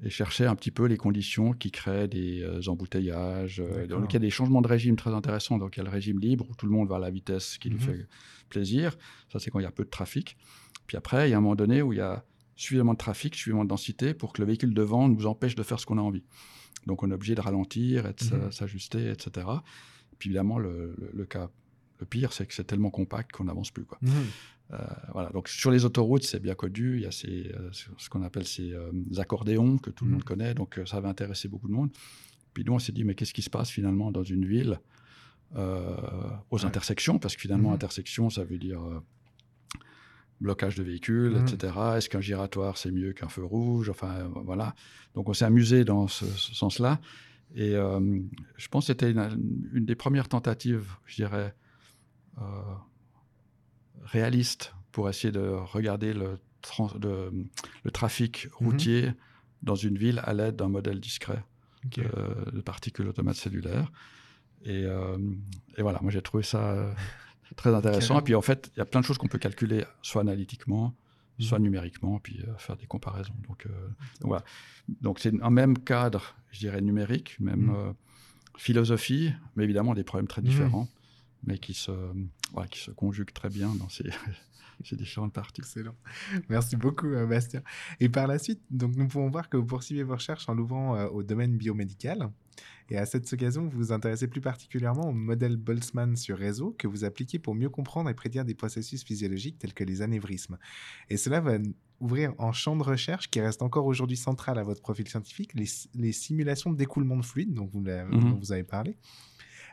et cherchaient un petit peu les conditions qui créent des euh, embouteillages. euh, donc il y a des changements de régime très intéressants. Donc il y a le régime libre où tout le monde va à la vitesse qui lui Mhm. fait plaisir. Ça, c'est quand il y a peu de trafic. Puis après, il y a un moment donné où il y a suffisamment de trafic, suffisamment de densité pour que le véhicule devant nous empêche de faire ce qu'on a envie. Donc on est obligé de ralentir, et de Mhm. s'ajuster, etc. Puis évidemment, le, le- le cas le pire, c'est que c'est tellement compact qu'on n'avance plus. Quoi. Mhm. Euh, voilà. Donc sur les autoroutes, c'est bien connu. Il y a ces, euh, ce qu'on appelle ces euh, accordéons que tout le Mhm. monde connaît. Donc ça va intéresser beaucoup de monde. Puis nous, on s'est dit, mais qu'est-ce qui se passe finalement dans une ville aux Ouais. intersections? Parce que finalement, Mhm. intersection, ça veut dire blocage de véhicules, Mhm. etc. Est-ce qu'un giratoire, c'est mieux qu'un feu rouge? Enfin, euh, voilà. Donc on s'est amusé dans ce, ce sens-là. Et euh, je pense que c'était une, une des premières tentatives, je dirais, euh, réalistes pour essayer de regarder le, trans- de- le trafic Mhm. routier dans une ville à l'aide d'un modèle discret de, de particules automates cellulaires. Et, euh, et voilà, moi j'ai trouvé ça très intéressant. Carrément. Et puis en fait, il y a plein de choses qu'on peut calculer, soit analytiquement, soit Mhm. numériquement, puis euh, faire des comparaisons. Donc, euh, donc voilà. Donc c'est un même cadre, je dirais, numérique, une même Mhm. euh, philosophie, mais évidemment des problèmes très Mhm. différents, mais qui se, voilà, qui se conjuguent très bien dans ces, ces différentes parties. Excellent. Merci beaucoup, euh, Bastien. Et par la suite, donc, nous pouvons voir que vous poursuivez vos recherches en l'ouvrant euh, au domaine biomédical. Et à cette occasion, vous vous intéressez plus particulièrement au modèle Boltzmann sur réseau que vous appliquez pour mieux comprendre et prédire des processus physiologiques tels que les anévrismes. Et cela va ouvrir en champ de recherche qui reste encore aujourd'hui central à votre profil scientifique, les, les simulations d'écoulement de fluide dont vous, Mhm. dont vous avez parlé.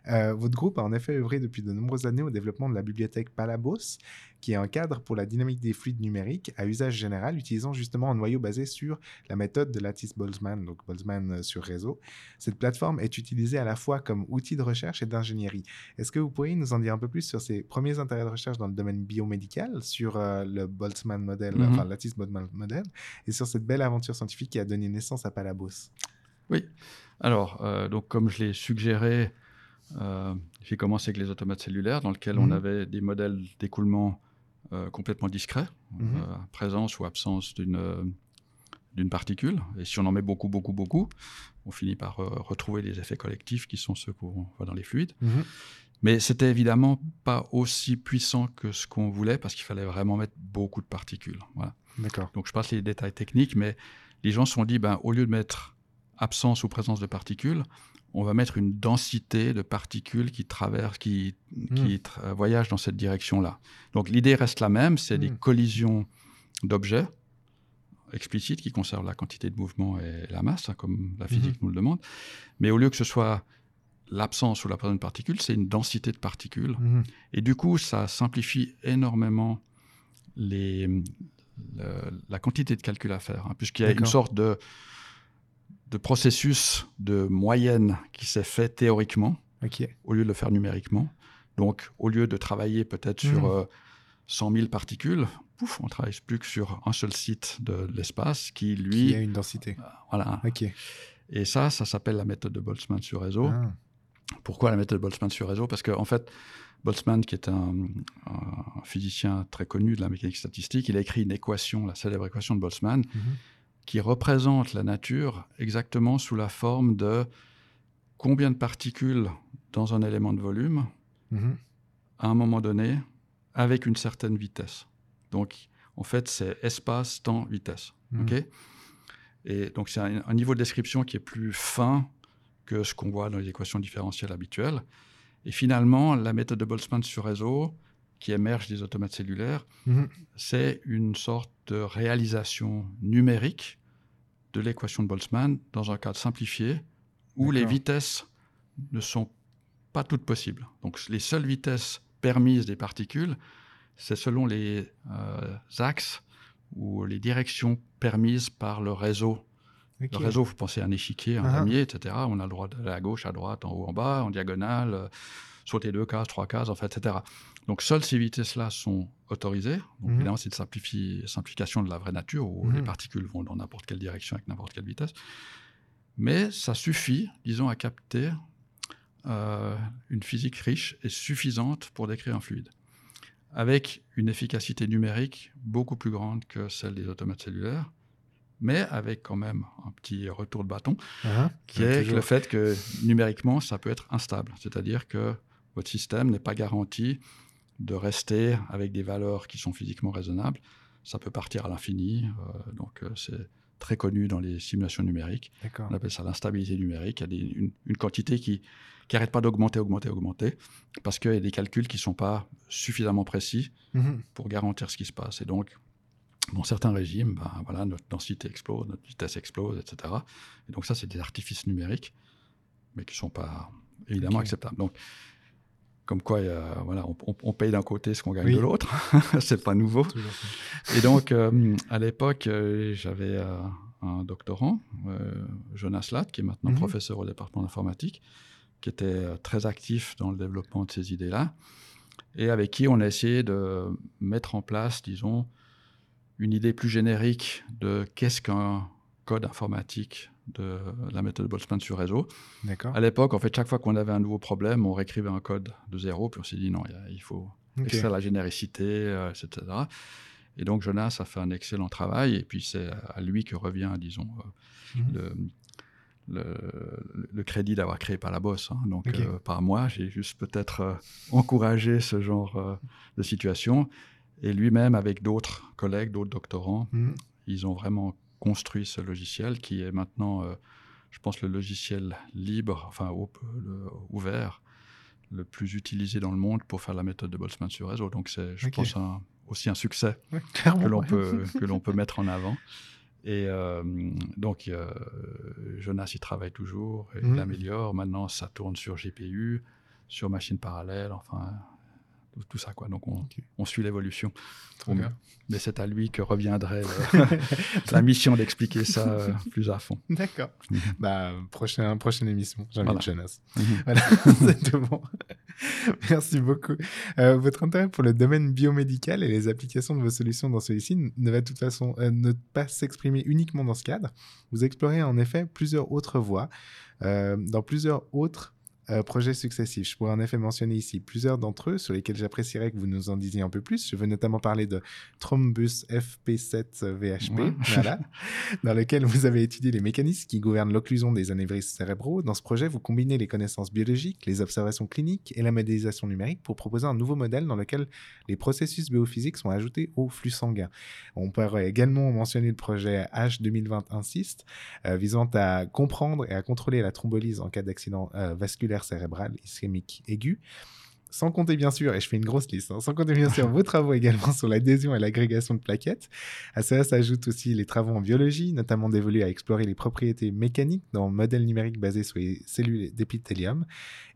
Euh, votre groupe a en effet œuvré depuis de nombreuses années au développement de la bibliothèque Palabos, qui est un cadre pour la dynamique des fluides numériques à usage général, utilisant justement un noyau basé sur la méthode de Lattice Boltzmann, donc Boltzmann euh, sur réseau. Cette plateforme est utilisée à la fois comme outil de recherche et d'ingénierie. Est-ce que vous pourriez nous en dire un peu plus sur ces premiers intérêts de recherche dans le domaine biomédical, sur euh, le Boltzmann modèle, Mhm. enfin Lattice Boltzmann modèle, et sur cette belle aventure scientifique qui a donné naissance à Palabos? Oui. Alors, euh, donc, comme je l'ai suggéré, euh, j'ai commencé avec les automates cellulaires dans lesquels on Mhm. avait des modèles d'écoulement euh, complètement discrets, Mhm. euh, présence ou absence d'une euh, d'une particule. Et si on en met beaucoup, beaucoup, beaucoup, on finit par retrouver des effets collectifs qui sont ceux qu'on voit dans les fluides. Mais c'était évidemment pas aussi puissant que ce qu'on voulait parce qu'il fallait vraiment mettre beaucoup de particules. Voilà. D'accord. Donc je passe les détails techniques, mais les gens se sont dit, ben, au lieu de mettre absence ou présence de particules, on va mettre une densité de particules qui traversent, qui, qui tra- euh, voyagent dans cette direction-là. Donc l'idée reste la même, c'est des Mm. collisions d'objets explicites qui conservent la quantité de mouvement et la masse, hein, comme la physique nous le demande. Mais au lieu que ce soit l'absence ou la présence de particules, c'est une densité de particules. Et du coup, ça simplifie énormément les, le- la quantité de calcul à faire, hein, puisqu'il y a une sorte de, de processus de moyenne qui s'est fait théoriquement au lieu de le faire numériquement. Donc, au lieu de travailler peut-être sur Mhm. euh, 100 000 particules, pouf, on travaille plus que sur un seul site de l'espace qui, lui, Qui a une densité. voilà. Ok. Et ça, ça s'appelle la méthode de Boltzmann sur réseau. Ah. Pourquoi la méthode Boltzmann sur réseau? Parce qu'en en fait, Boltzmann, qui est un, un physicien très connu de la mécanique statistique, il a écrit une équation, la célèbre équation de Boltzmann, Mhm. Qui représente la nature exactement sous la forme de combien de particules dans un élément de volume Mhm. à un moment donné avec une certaine vitesse. Donc, en fait, c'est espace, temps, vitesse. OK? Et donc, c'est un, un niveau de description qui est plus fin que ce qu'on voit dans les équations différentielles habituelles. Et finalement, la méthode de Boltzmann sur réseau, qui émerge des automates cellulaires, Mhm. c'est une sorte de réalisation numérique de l'équation de Boltzmann dans un cadre simplifié où les vitesses ne sont pas toutes possibles. Donc les seules vitesses permises des particules, c'est selon les euh, axes ou les directions permises par le réseau. Ok. Le réseau, vous pensez à un échiquier, un Ah. ramier, etc. On a le droit d'aller à gauche, à droite, en haut, en bas, en diagonale, euh, sauter deux cases, trois cases, en fait, etc. Donc seules ces vitesses-là sont autorisées. Donc Mhm. évidemment, c'est une simplifi- simplification de la vraie nature où les Mhm. particules vont dans n'importe quelle direction avec n'importe quelle vitesse. Mais ça suffit, disons, à capter euh, une physique riche et suffisante pour décrire un fluide, avec une efficacité numérique beaucoup plus grande que celle des automates cellulaires, mais avec quand même un petit retour de bâton, Ah. qui est toujours. le fait que numériquement, ça peut être instable. C'est-à-dire que votre système n'est pas garanti de rester avec des valeurs qui sont physiquement raisonnables. Ça peut partir à l'infini. euh, donc, euh, c'est très connu dans les simulations numériques. On appelle ça l'instabilité numérique. Il y a des- une, une quantité qui n'arrête pas d'augmenter, augmenter, augmenter, parce qu'il y a des calculs qui ne sont pas suffisamment précis Mhm. pour garantir ce qui se passe. Et donc, dans certains régimes, ben, voilà, notre densité explose, notre vitesse explose, etc. Et donc ça, c'est des artifices numériques, mais qui ne sont pas évidemment acceptables. Donc, comme quoi, voilà, on, paye d'un côté ce qu'on gagne Oui. de l'autre. c'est pas nouveau. Et donc, euh, à l'époque, euh, j'avais euh, un doctorant, Jonas Latt, qui est maintenant Mhm. professeur au département d'informatique, qui était très actif dans le développement de ces idées-là, et avec qui on a essayé de mettre en place, disons, une idée plus générique de qu'est-ce qu'un code informatique de la méthode Boltzmann sur réseau. À l'époque, en fait, chaque fois qu'on avait un nouveau problème, on réécrivait un code de zéro, puis on s'est dit non, il faut Ok. extraire la généricité, euh, etc. Et donc Jonas a fait un excellent travail, et puis c'est à lui que revient, disons, euh, Mhm. le, le- le crédit d'avoir créé par la bosse. hein. Donc Ok. euh, pas moi, j'ai juste peut-être euh, encouragé ce genre euh, de situation. Et lui-même, avec d'autres collègues, d'autres doctorants, Mhm. ils ont vraiment construit ce logiciel qui est maintenant, euh, je pense, le logiciel libre, enfin le- ouvert, le plus utilisé dans le monde pour faire la méthode de Boltzmann sur réseau. Donc c'est, je pense, un- aussi un succès Ouais, que l'on ouais. peut, que l'on peut mettre en avant. Et euh, donc, euh, Jonas y travaille toujours, et il améliore. Maintenant, ça tourne sur GPU, sur machine parallèle, enfin, tout, tout ça. Quoi. Donc, on, Ok. on suit l'évolution. Mais c'est à lui que reviendrait le- la mission d'expliquer ça euh, plus à fond. D'accord. Mhm. Bah, prochain, prochaine émission, Voilà. Jonas. Mhm. Voilà, c'est tout bon. Merci beaucoup. Euh, votre intérêt pour le domaine biomédical et les applications de vos solutions dans celui-ci ne va de toute façon euh, ne pas s'exprimer uniquement dans ce cadre. Vous explorez en effet plusieurs autres voies euh, dans plusieurs autres euh, projets successifs. Je pourrais en effet mentionner ici plusieurs d'entre eux sur lesquels j'apprécierais que vous nous en disiez un peu plus. Je veux notamment parler de Thrombus FP7 VHP, Ouais. voilà, dans lequel vous avez étudié les mécanismes qui gouvernent l'occlusion des anévrismes cérébraux. Dans ce projet, vous combinez les connaissances biologiques, les observations cliniques et la modélisation numérique pour proposer un nouveau modèle dans lequel les processus biophysiques sont ajoutés au flux sanguin. On pourrait également mentionner le projet H2020-Insist, euh, visant à comprendre et à contrôler la thrombolyse en cas d'accident euh, vasculaire cérébral ischémique aigu. Sans compter bien sûr, et je fais une grosse liste, hein, sans compter bien sûr vos travaux également sur l'adhésion et l'agrégation de plaquettes. À cela s'ajoutent aussi les travaux en biologie, notamment dévolus à explorer les propriétés mécaniques dans le modèle numérique basé sur les cellules d'épithélium.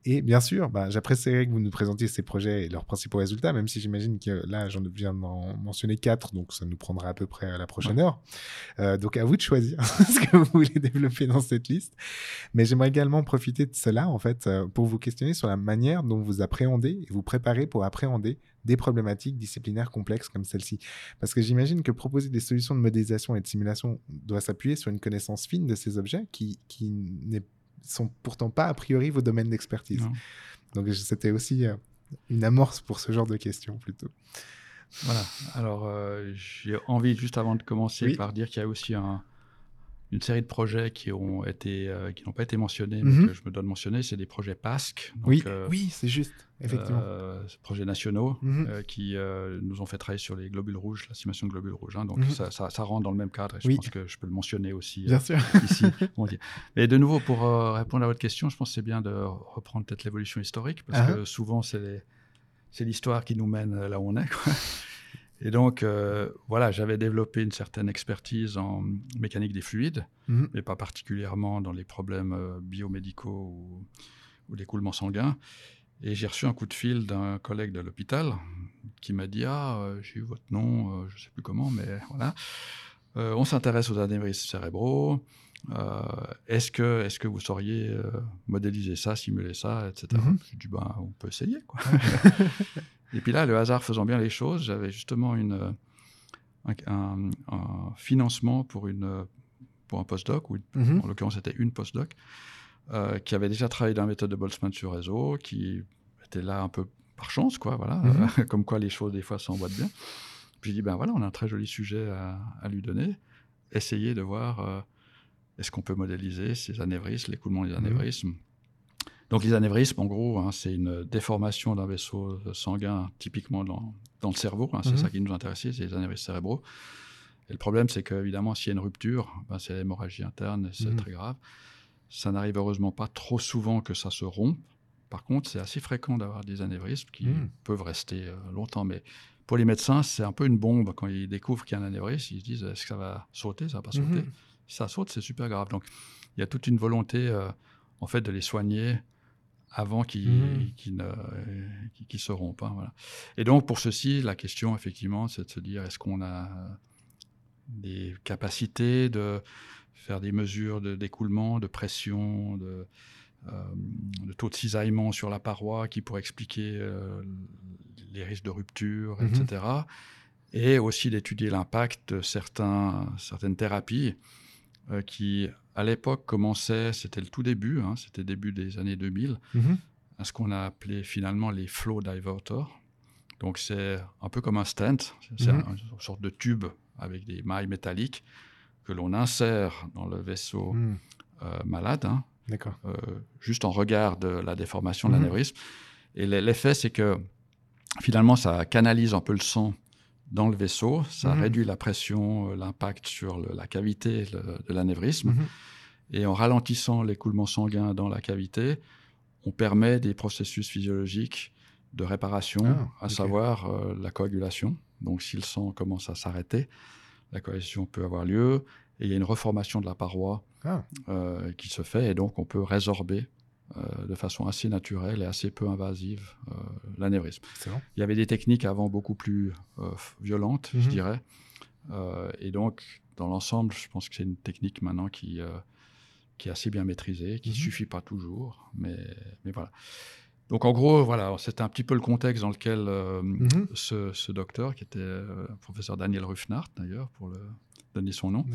Et bien sûr, bah, j'apprécierais que vous nous présentiez ces projets et leurs principaux résultats, même si j'imagine que là, j'en viens d'en mentionner quatre, donc ça nous prendra à peu près à la prochaine heure. Euh, donc à vous de choisir ce que vous voulez développer dans cette liste. Mais j'aimerais également profiter de cela, en fait, euh, pour vous questionner sur la manière dont vous appréhendez et vous préparez pour appréhender des problématiques disciplinaires complexes comme celle-ci. Parce que j'imagine que proposer des solutions de modélisation et de simulation doit s'appuyer sur une connaissance fine de ces objets qui, qui ne sont pourtant pas a priori vos domaines d'expertise. Donc c'était aussi euh, une amorce pour ce genre de questions plutôt. Voilà. Alors, euh, j'ai envie, juste avant de commencer, Oui. par dire qu'il y a aussi un- une série de projets qui ont été, euh, qui n'ont pas été mentionnés, mais Mhm. que je me dois de mentionner. C'est des projets PASC. donc, oui, euh, oui, c'est juste, effectivement. euh, projets nationaux Mhm. qui nous ont fait travailler sur les globules rouges, la simulation de globules rouges. hein. donc Mhm. ça, ça- ça rentre dans le même cadre et je pense que je peux le mentionner aussi Bien sûr. ici. on dit. Mais de nouveau, pour répondre à votre question, je pense que c'est bien de reprendre peut-être l'évolution historique parce Ah. que souvent c'est les- c'est l'histoire qui nous mène là où on est. quoi. Et donc, euh, voilà, j'avais développé une certaine expertise en mécanique des fluides, Mhm. mais pas particulièrement dans les problèmes euh, biomédicaux ou, ou l'écoulement sanguin. Et j'ai reçu un coup de fil d'un collègue de l'hôpital qui m'a dit Ah, euh, j'ai eu votre nom, je ne sais plus comment, mais voilà. On s'intéresse aux anévrismes cérébraux. Est-ce que, est que vous sauriez modéliser ça, simuler ça, etc. Mhm. J'ai dit ben, on peut essayer. Quoi. Et puis là, le hasard faisant bien les choses, j'avais justement une, euh, un, un- un financement pour, une, pour un postdoc, ou Mhm. en l'occurrence c'était une postdoc, euh, qui avait déjà travaillé dans la méthode de Boltzmann sur réseau, qui était là un peu par chance, quoi, voilà, Mhm. comme quoi les choses des fois s'emboîtent bien. Puis j'ai dit, ben voilà, on a un très joli sujet à, à lui donner, essayez de voir euh, est-ce qu'on peut modéliser ces anévrismes, l'écoulement des anévrismes. Donc les anévrismes, en gros, hein, c'est une déformation d'un vaisseau sanguin typiquement dans, dans le cerveau. hein, c'est Mhm. ça qui nous intéressait, c'est les anévrismes cérébraux. Et le problème, c'est qu'évidemment, s'il y a une rupture, ben, c'est l'hémorragie interne, et c'est Mhm. très grave. Ça n'arrive heureusement pas trop souvent que ça se rompe. Par contre, c'est assez fréquent d'avoir des anévrismes qui Mhm. peuvent rester euh, longtemps. Mais pour les médecins, c'est un peu une bombe. Quand ils découvrent qu'il y a un anévrisme, ils se disent est-ce que ça va sauter? Ça va pas sauter. Si ça saute, c'est super grave. Donc, il y a toute une volonté, euh, en fait, de les soigner avant qu'ils Mhm. qu'ils ne- se rompent. hein, voilà. Et donc, pour ceci, la question, effectivement, c'est de se dire est-ce qu'on a des capacités de faire des mesures de- d'écoulement, de, pression, de, euh, de taux de cisaillement sur la paroi qui pourraient expliquer euh, les risques de rupture, etc. Et aussi d'étudier l'impact de certains, certaines thérapies euh, qui, à l'époque, commençaient, c'était le tout début, hein, c'était début des années 2000, Mhm. à ce qu'on a appelé finalement les flow diverters. Donc c'est un peu comme un stent, c'est Mhm. un- une sorte de tube avec des mailles métalliques que l'on insère dans le vaisseau Mhm. euh, malade, hein, euh, juste en regard de la déformation de l'anévrisme. Et l'e- l'effet, c'est que finalement, ça canalise un peu le sang dans le vaisseau. Ça Mhm. réduit la pression, euh, l'impact sur le- la cavité le- de l'anévrisme. Mhm. Et en ralentissant l'écoulement sanguin dans la cavité, on permet des processus physiologiques de réparation, Ah, à savoir euh, la coagulation. Donc si le sang commence à s'arrêter, la coagulation peut avoir lieu et il y a une reformation de la paroi Ah. euh, qui se fait et donc on peut résorber euh, de façon assez naturelle et assez peu invasive euh, l'anévrisme. Il y avait des techniques avant beaucoup plus euh, violentes, je Mhm. dirais. Euh, et donc, dans l'ensemble, je pense que c'est une technique maintenant qui, qui est assez bien maîtrisée, qui ne Mhm. suffit pas toujours, mais, mais voilà. Donc, en gros, voilà, c'était un petit peu le contexte dans lequel Mhm. ce, ce docteur, qui était euh, professeur Daniel Ruffnart, d'ailleurs, pour le donner son nom,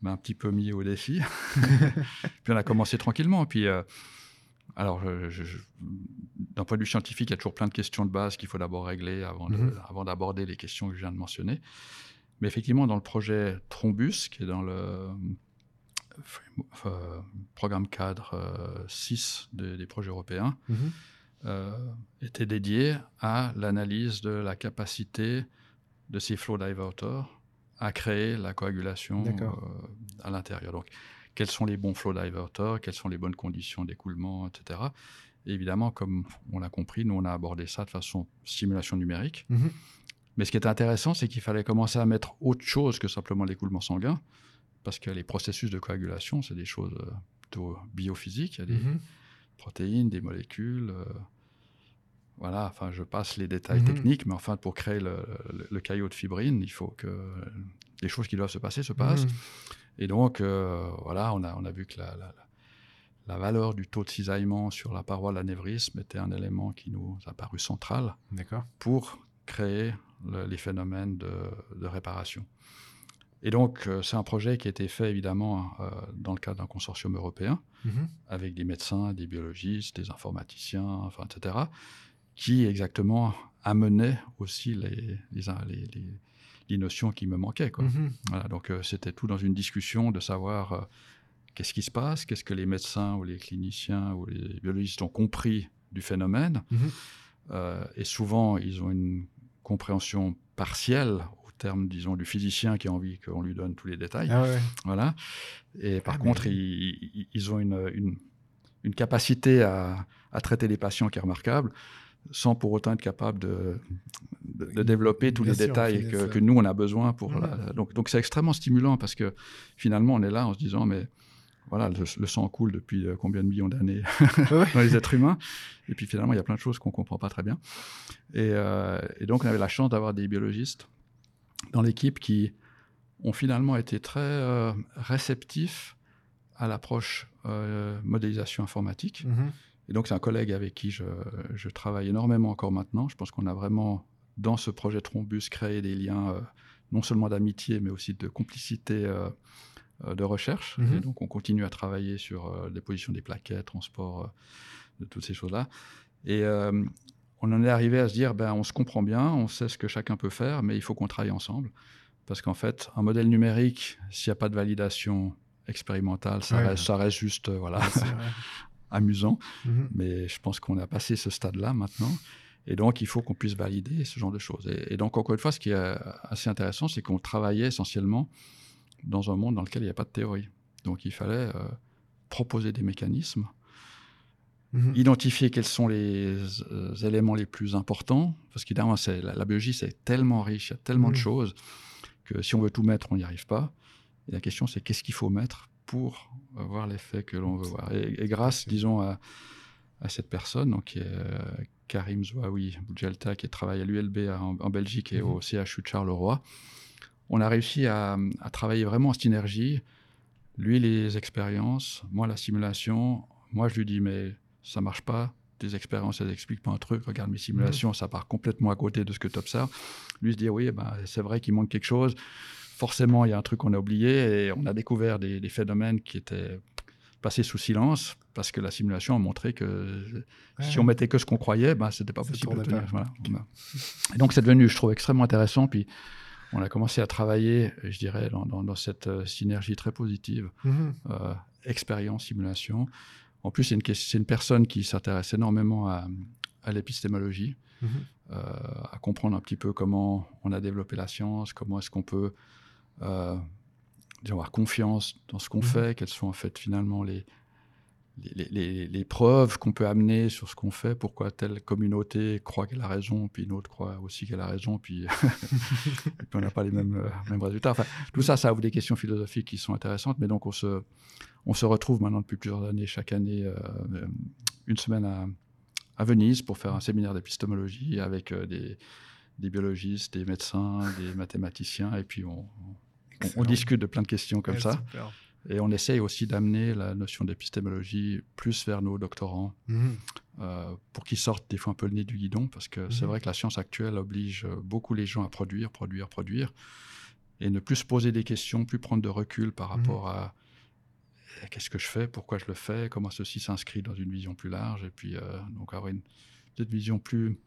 m'a un petit peu mis au défi. puis on a commencé tranquillement. Puis, alors, d'un point de vue scientifique, il y a toujours plein de questions de base qu'il faut d'abord régler avant de- Mhm. avant d'aborder les questions que je viens de mentionner. Mais effectivement, dans le projet Trombus, qui est dans le euh, euh, programme cadre euh, 6 des- des projets européens, Mhm. euh, était dédié à l'analyse de la capacité de ces flow diverters à créer la coagulation euh, à l'intérieur. Donc, quels sont les bons flow diverters, quelles sont les bonnes conditions d'écoulement, etc. Et évidemment, comme on l'a compris, nous, on a abordé ça de façon simulation numérique. Mhm. Mais ce qui est intéressant, c'est qu'il fallait commencer à mettre autre chose que simplement l'écoulement sanguin, parce que les processus de coagulation, c'est des choses euh, plutôt biophysiques. Il y a des, Mhm. protéines, des molécules. euh, voilà, enfin, je passe les détails Mhm. techniques, mais enfin, pour créer le, le- le caillot de fibrine, il faut que les choses qui doivent se passer se passent. Et donc, euh, voilà, on a, on a vu que la, la- valeur du taux de cisaillement sur la paroi de l'anévrisme était un élément qui nous a paru central pour créer le- les phénomènes de, de réparation. Et donc, euh, c'est un projet qui a été fait évidemment euh, dans le cadre d'un consortium européen Mhm. avec des médecins, des biologistes, des informaticiens, enfin, etc., qui exactement amenaient aussi les, les, les- les- les notions qui me manquaient. Quoi. Mhm. Voilà, donc euh, c'était tout dans une discussion de savoir euh, qu'est-ce qui se passe, qu'est-ce que les médecins ou les cliniciens ou les biologistes ont compris du phénomène. Mhm. Euh, et souvent, ils ont une compréhension partielle au terme, disons, du physicien qui a envie qu'on lui donne tous les détails. Ah ouais. Voilà. Et par Ah, contre, ils, ils- ils ont une, une- une capacité à, à traiter les patients qui est remarquable, sans pour autant être capable de, de- de développer tous Bien les sûr, détails que, que nous, on a besoin pour... La- donc, donc c'est extrêmement stimulant parce que finalement, on est là en se disant, mais voilà, le, le sang coule depuis euh, combien de millions d'années dans les êtres humains. Et puis finalement, il y a plein de choses qu'on ne comprend pas très bien. Et, euh, et donc, on avait la chance d'avoir des biologistes dans l'équipe qui ont finalement été très euh, réceptifs à l'approche euh, modélisation informatique. Mhm. Et donc, c'est un collègue avec qui je, je travaille énormément encore maintenant. Je pense qu'on a vraiment, dans ce projet Trombus, créé des liens euh, non seulement d'amitié, mais aussi de complicité euh, euh, de recherche. Mhm. Et donc, on continue à travailler sur euh, déposition des plaquettes, transport de toutes ces choses-là. Et on en est arrivé à se dire, ben, on se comprend bien, on sait ce que chacun peut faire, mais il faut qu'on travaille ensemble. Parce qu'en fait, un modèle numérique, s'il n'y a pas de validation expérimentale, ça, Ouais. reste, ça reste juste voilà, Amusant. Mhm. Mais je pense qu'on a passé ce stade-là maintenant. Et donc, il faut qu'on puisse valider ce genre de choses. Et, et donc, encore une fois, ce qui est assez intéressant, c'est qu'on travaillait essentiellement dans un monde dans lequel il n'y a pas de théorie. Donc, il fallait euh, proposer des mécanismes, Mhm. identifier quels sont les euh, éléments les plus importants, parce qu'évidemment, la, la biologie, c'est tellement riche, il y a tellement Mhm. de choses, que si on veut tout mettre, on n'y arrive pas. Et la question, c'est qu'est-ce qu'il faut mettre pour avoir l'effet que l'on veut voir. Et, et grâce, disons, à, à cette personne, donc, qui est euh, Karim Zouaoui Boujelta, qui travaille à l'ULB en, en Belgique et Mhm. au CHU de Charleroi, on a réussi à, à travailler vraiment en synergie. Lui, les expériences, moi, la simulation. Moi, je lui dis, mais ça marche pas. Tes expériences, elles expliquent pas un truc. Regarde mes simulations, ça part complètement à côté de ce que tu observes. Lui se dit, oui, ben, c'est vrai qu'il manque quelque chose. Forcément, il y a un truc qu'on a oublié et on a découvert des, des phénomènes qui étaient passés sous silence parce que la simulation a montré que si on mettait que ce qu'on croyait, ben, c'était pas Ça possible de tenir. pas. Voilà. Et donc, c'est devenu, je trouve, extrêmement intéressant. Puis, on a commencé à travailler, je dirais, dans, dans- dans cette euh, synergie très positive, Mhm. euh, expérience, simulation. En plus, c'est une, personne qui s'intéresse énormément à, à l'épistémologie. Mhm. euh, à comprendre un petit peu comment on a développé la science, comment est-ce qu'on peut avoir confiance dans ce qu'on Mhm. fait, quelles sont en fait finalement les, les, les- les preuves qu'on peut amener sur ce qu'on fait, pourquoi telle communauté croit qu'elle a raison, puis une autre croit aussi qu'elle a raison, puis, puis on n'a pas les mêmes, euh, mêmes résultats. Enfin, tout ça, ça ouvre des questions philosophiques qui sont intéressantes, mais donc on se, on se retrouve maintenant depuis plusieurs années, chaque année, euh, euh, une semaine à, à Venise pour faire un séminaire d'épistémologie avec euh, des, des biologistes, des médecins, des mathématiciens, et puis on, on- on discute de plein de questions comme Ouais, ça. super. Et on essaye aussi d'amener la notion d'épistémologie plus vers nos doctorants Mhm. euh, pour qu'ils sortent des fois un peu le nez du guidon, parce que c'est Mhm. vrai que la science actuelle oblige euh, beaucoup les gens à produire, produire, produire, et ne plus se poser des questions, plus prendre de recul par Mhm. rapport à eh, qu'est-ce que je fais, pourquoi je le fais, comment ceci s'inscrit dans une vision plus large, et puis euh, donc avoir une vision plus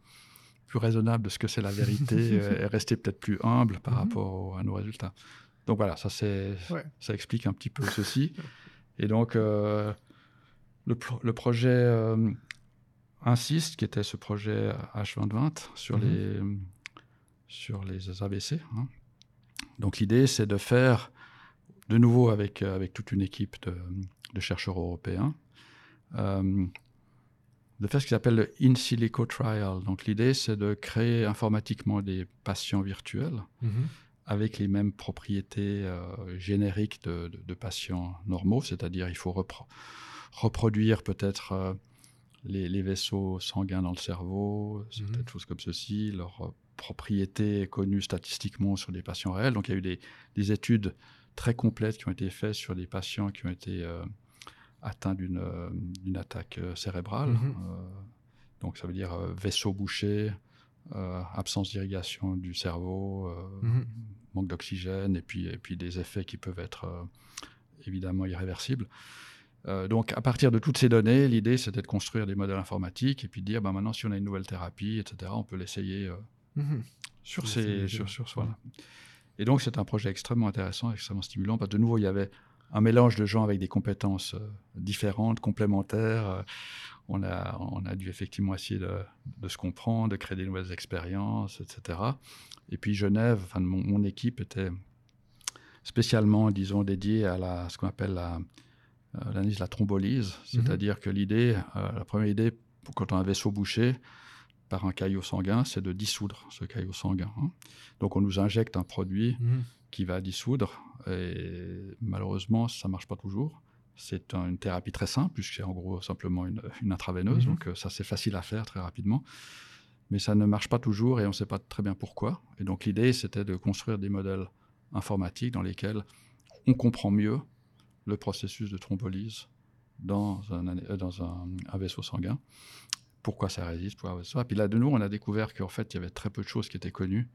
plus raisonnable de ce que c'est la vérité et rester peut-être plus humble par rapport au- à nos résultats. Donc voilà, ça c'est Ouais. ça explique un petit peu ceci. Et donc, euh, le, pro- le projet euh, insiste, qui était ce projet H2020 sur, Mhm. les, sur les ABC. hein. Donc, l'idée, c'est de faire, de nouveau avec, euh, avec toute une équipe de, de chercheurs européens, euh, de faire ce qui s'appelle le in silico trial. Donc, l'idée, c'est de créer informatiquement des patients virtuels Mhm. Avec les mêmes propriétés euh, génériques de, de- de patients normaux, c'est-à-dire il faut repro- reproduire peut-être euh, les, les vaisseaux sanguins dans le cerveau, c'est Mhm. peut-être choses comme ceci, leurs euh, propriétés connues statistiquement sur des patients réels. Donc il y a eu des, des études très complètes qui ont été faites sur des patients qui ont été euh, atteints d'une attaque cérébrale. Mhm. Donc ça veut dire vaisseau bouché, absence d'irrigation du cerveau, euh, Mhm. manque d'oxygène et puis, et puis des effets qui peuvent être euh, évidemment irréversibles. Euh, donc, à partir de toutes ces données, l'idée, c'était de construire des modèles informatiques et puis de dire, bah, maintenant, si on a une nouvelle thérapie, etc., on peut l'essayer euh, Mhm. sur ces, sur, sur voilà. Et donc, c'est un projet extrêmement intéressant, extrêmement stimulant, parce que de nouveau, il y avait un mélange de gens avec des compétences euh, différentes, complémentaires. On, a, on a dû effectivement essayer de, de se comprendre, de créer des nouvelles expériences, etc. Et puis Genève, enfin, mon, mon équipe était spécialement, disons, dédiée à la, ce qu'on appelle la, euh, l'analyse de la thrombolyse, c'est-à-dire que l'idée, euh, la première idée, pour- quand on a un vaisseau bouché par un caillot sanguin, c'est de dissoudre ce caillot sanguin. hein. Donc on nous injecte un produit Mhm. qui va dissoudre. Et malheureusement, ça ne marche pas toujours. C'est un- une thérapie très simple, puisque c'est en gros simplement une, une intraveineuse. Mhm. Donc euh, ça, c'est facile à faire très rapidement. Mais ça ne marche pas toujours et on ne sait pas très bien pourquoi. Et donc l'idée, c'était de construire des modèles informatiques dans lesquels on comprend mieux le processus de thrombolyse dans un, euh, dans un, un vaisseau sanguin. Pourquoi ça résiste, pourquoi ça. Puis là, de nouveau, on a découvert qu'en fait, il y avait très peu de choses qui étaient connues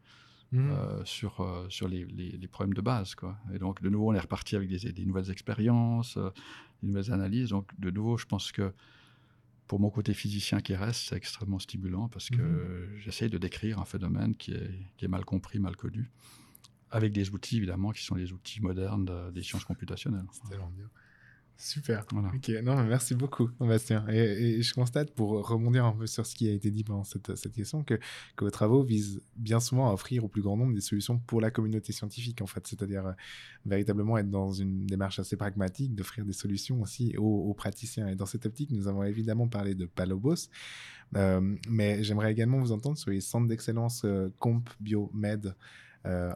Mhm. euh, sur, euh, sur les, les- les problèmes de base. Quoi. Et donc, de nouveau, on est reparti avec des, des nouvelles expériences, euh, des nouvelles analyses. Donc, de nouveau, je pense que pour mon côté physicien qui reste, c'est extrêmement stimulant parce que Mhm. j'essaye de décrire un phénomène qui est, qui est mal compris, mal connu, avec des outils, évidemment, qui sont les outils modernes de- des sciences computationnelles. C'est tellement bien. Super. Voilà. Ok, non, mais merci beaucoup, Bastien. Et, et je constate, pour rebondir un peu sur ce qui a été dit pendant cette, cette question, que, que vos travaux visent bien souvent à offrir au plus grand nombre des solutions pour la communauté scientifique, en fait. C'est-à-dire euh, véritablement être dans une démarche assez pragmatique, d'offrir des solutions aussi aux, aux praticiens. Et dans cette optique, nous avons évidemment parlé de Palobos, euh, mais j'aimerais également vous entendre sur les centres d'excellence euh, Comp Biomed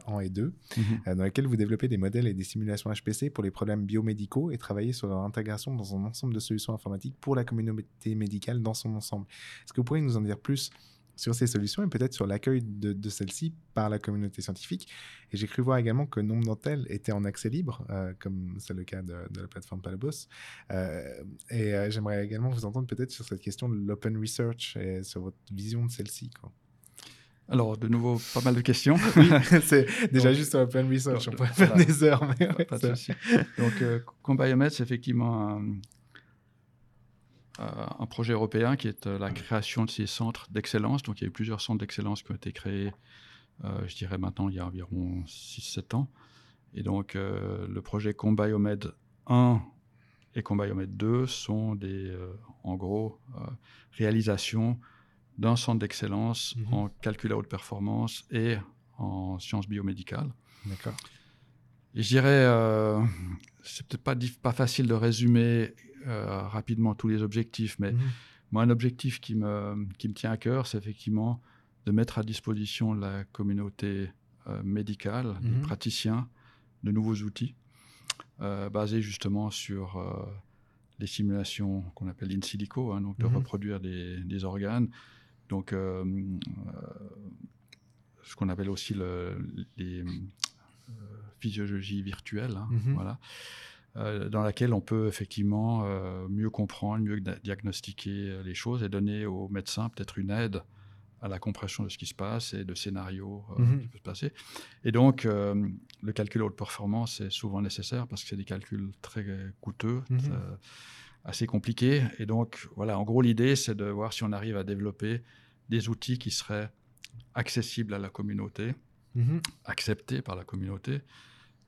en et 2 Mhm. euh, dans lesquels vous développez des modèles et des simulations HPC pour les problèmes biomédicaux et travaillez sur leur intégration dans un ensemble de solutions informatiques pour la communauté médicale dans son ensemble. Est-ce que vous pourriez nous en dire plus sur ces solutions et peut-être sur l'accueil de, de celles-ci par la communauté scientifique? Et j'ai cru voir également que nombre d'entre elles étaient en accès libre, euh, comme c'est le cas de, de la plateforme Palabos. Euh, et euh, j'aimerais également vous entendre peut-être sur cette question de l'open research et sur votre vision de celle-ci. quoi. Alors, de nouveau, pas mal de questions. Oui, c'est déjà Donc, juste sur l'open research, on pourrait faire voilà. des heures. Mais ouais, Pas de souci. Donc, euh, Combiomed, c'est effectivement un, euh, un projet européen qui est euh, la création de ces centres d'excellence. Donc, il y a eu plusieurs centres d'excellence qui ont été créés, euh, je dirais maintenant, il y a environ 6-7 ans. Et donc, euh, le projet Combiomed 1 et Combiomed 2 sont des, euh, en gros, euh, réalisations d'un centre d'excellence Mhm. en calcul à haute performance et en sciences biomédicales. D'accord. Et je dirais, euh, c'est peut-être pas, facile de résumer euh, rapidement tous les objectifs, mais Mhm. moi, un objectif qui me, qui me tient à cœur, c'est effectivement de mettre à disposition de la communauté euh, médicale, Mhm. des praticiens, de nouveaux outils euh, basés justement sur les simulations qu'on appelle in silico, hein, donc de Mhm. reproduire des, des organes. Donc, euh, euh, ce qu'on appelle aussi le, les euh, physiologies virtuelles, hein, Mhm. voilà, euh, dans laquelle on peut effectivement euh, mieux comprendre, mieux diagnostiquer les choses et donner aux médecins peut-être une aide à la compréhension de ce qui se passe et de scénarios euh, Mhm. qui peuvent se passer. Et donc, le calcul haute performance est souvent nécessaire parce que c'est des calculs très coûteux, Mhm. Assez compliqués. Et donc, voilà, en gros, l'idée, c'est de voir si on arrive à développer des outils qui seraient accessibles à la communauté, Mhm. acceptés par la communauté.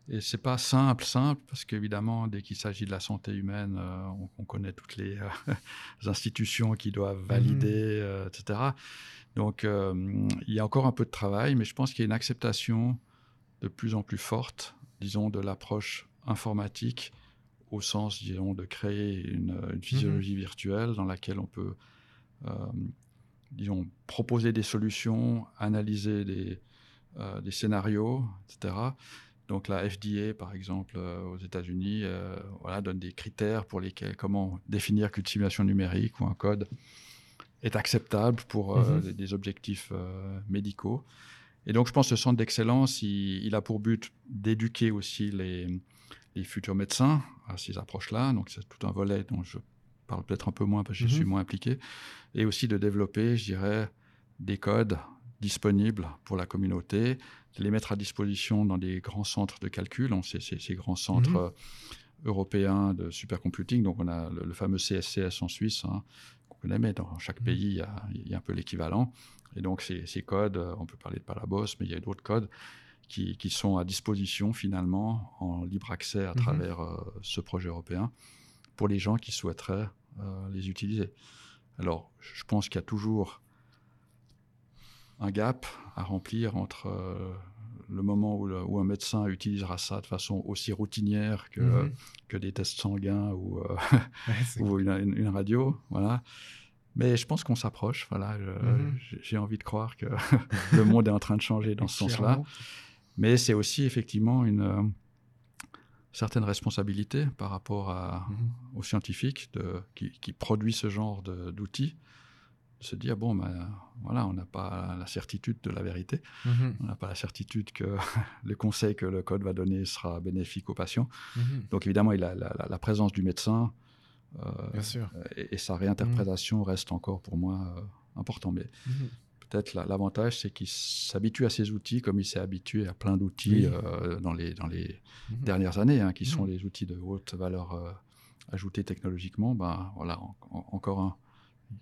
Et c'est pas simple, simple, parce qu'évidemment, dès qu'il s'agit de la santé humaine, euh, on, on connaît toutes les euh, institutions qui doivent valider, euh, etc. Donc, il y a encore un peu de travail, mais je pense qu'il y a une acceptation de plus en plus forte, disons, de l'approche informatique, au sens, disons, de créer une, une physiologie virtuelle dans laquelle on peut, euh, disons, proposer des solutions, analyser des, euh, des scénarios, etc. Donc la FDA, par exemple, euh, aux États-Unis, voilà, donne des critères pour lesquels, comment définir qu'une simulation numérique ou un code est acceptable pour Mhm. des, des objectifs médicaux. Et donc je pense que ce centre d'excellence, il, il a pour but d'éduquer aussi les, les futurs médecins à ces approches-là. Donc c'est tout un volet dont je parle peut-être un peu moins parce que je Mhm. suis moins impliqué. Et aussi de développer, je dirais, des codes disponibles pour la communauté, de les mettre à disposition dans des grands centres de calcul, donc ces, ces- ces grands centres Mhm. euh, européens de supercomputing. Donc on a le, le fameux CSCS en Suisse, hein, qu'on connaît, mais dans chaque Mhm. pays, il y, a, il y a un peu l'équivalent. Et donc ces, ces codes, on peut parler de Palabos, mais il y a d'autres codes qui, qui sont à disposition finalement en libre accès à Mhm. travers euh, ce projet européen pour les gens qui souhaiteraient euh, les utiliser. Alors, je pense qu'il y a toujours un gap à remplir entre euh, le moment où, le- où un médecin utilisera ça de façon aussi routinière que, Mhm. que des tests sanguins ou, Ouais, c'est- ou une, une- une radio. Voilà. Mais je pense qu'on s'approche. Voilà. Mhm. J'ai envie de croire que le monde est en train de changer dans ce sens-là. Mais c'est aussi effectivement une euh, certaine responsabilité par rapport à, Mhm. aux scientifiques de, qui, qui produisent ce genre d'outils, de se dire, bon, ben, voilà, on n'a pas la certitude de la vérité, Mhm. on n'a pas la certitude que le conseil que le code va donner sera bénéfique aux patients. Mhm. Donc évidemment, il a la, la- la présence du médecin euh, Bien sûr. et, et sa réinterprétation reste encore pour moi euh, important. Mais Mhm. Peut-être la- l'avantage, c'est qu'il s'habitue à ces outils comme il s'est habitué à plein Oui. d'outils euh, dans les, dans les Mhm. dernières années, hein, qui Mhm. sont les outils de haute valeur euh, ajoutée technologiquement. Ben, voilà, en- en- encore un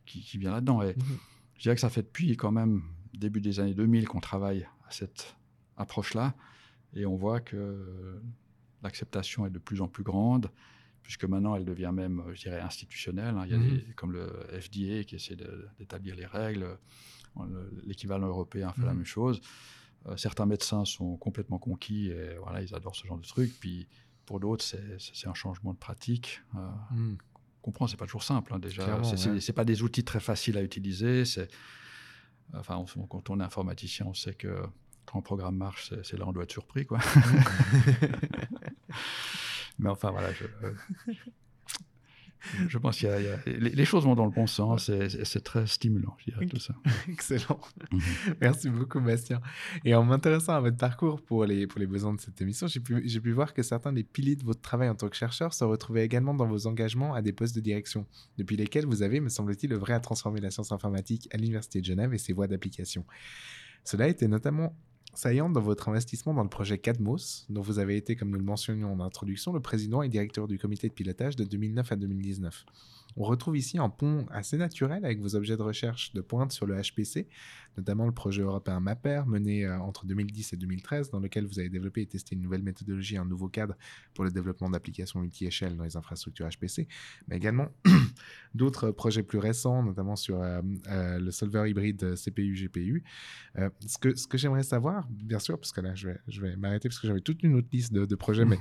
qui, qui vient là-dedans. Et Mhm. je dirais que ça fait depuis quand même début des années 2000 qu'on travaille à cette approche-là. Et on voit que l'acceptation est de plus en plus grande, puisque maintenant elle devient même, je dirais, institutionnelle. hein. Il y a des, comme le FDA qui essaie d'établir les règles. Le- L'équivalent européen fait la Mhm. même chose. Euh, certains médecins sont complètement conquis et voilà, ils adorent ce genre de truc. Puis pour d'autres, c'est- un changement de pratique. Euh, Mhm. on comprend, c'est pas toujours simple. hein, déjà, c'est ouais. pas des outils très faciles à utiliser. C'est enfin, on- quand on est informaticien, on sait que quand un programme marche, c'est- là on doit être surpris, quoi. Mais enfin, voilà, je, euh, je pense qu'il y a, il y a- les, les choses vont dans le bon sens et c'est- c'est très stimulant, je dirais, tout ça. Excellent. Mhm. Merci beaucoup, Bastien. Et en m'intéressant à votre parcours pour les, pour les besoins de cette émission, j'ai pu, j'ai pu voir que certains des piliers de votre travail en tant que chercheur se retrouvaient également dans vos engagements à des postes de direction, depuis lesquels vous avez, me semble-t-il, œuvré à transformer la science informatique à l'Université de Genève et ses voies d'application. Cela était notamment saillante dans votre investissement dans le projet Cadmos, dont vous avez été, comme nous le mentionnions en introduction, le président et directeur du comité de pilotage de 2009 à 2019. On retrouve ici un pont assez naturel avec vos objets de recherche de pointe sur le HPC, notamment le projet européen MAPER mené euh, entre 2010 et 2013, dans lequel vous avez développé et testé une nouvelle méthodologie, un nouveau cadre pour le développement d'applications multi-échelles dans les infrastructures HPC, mais également d'autres projets plus récents, notamment sur euh, euh, le solver hybride CPU-GPU. ce que, ce que j'aimerais savoir, bien sûr, parce que là, je vais, je vais m'arrêter parce que j'avais toute une autre liste de, projets, mais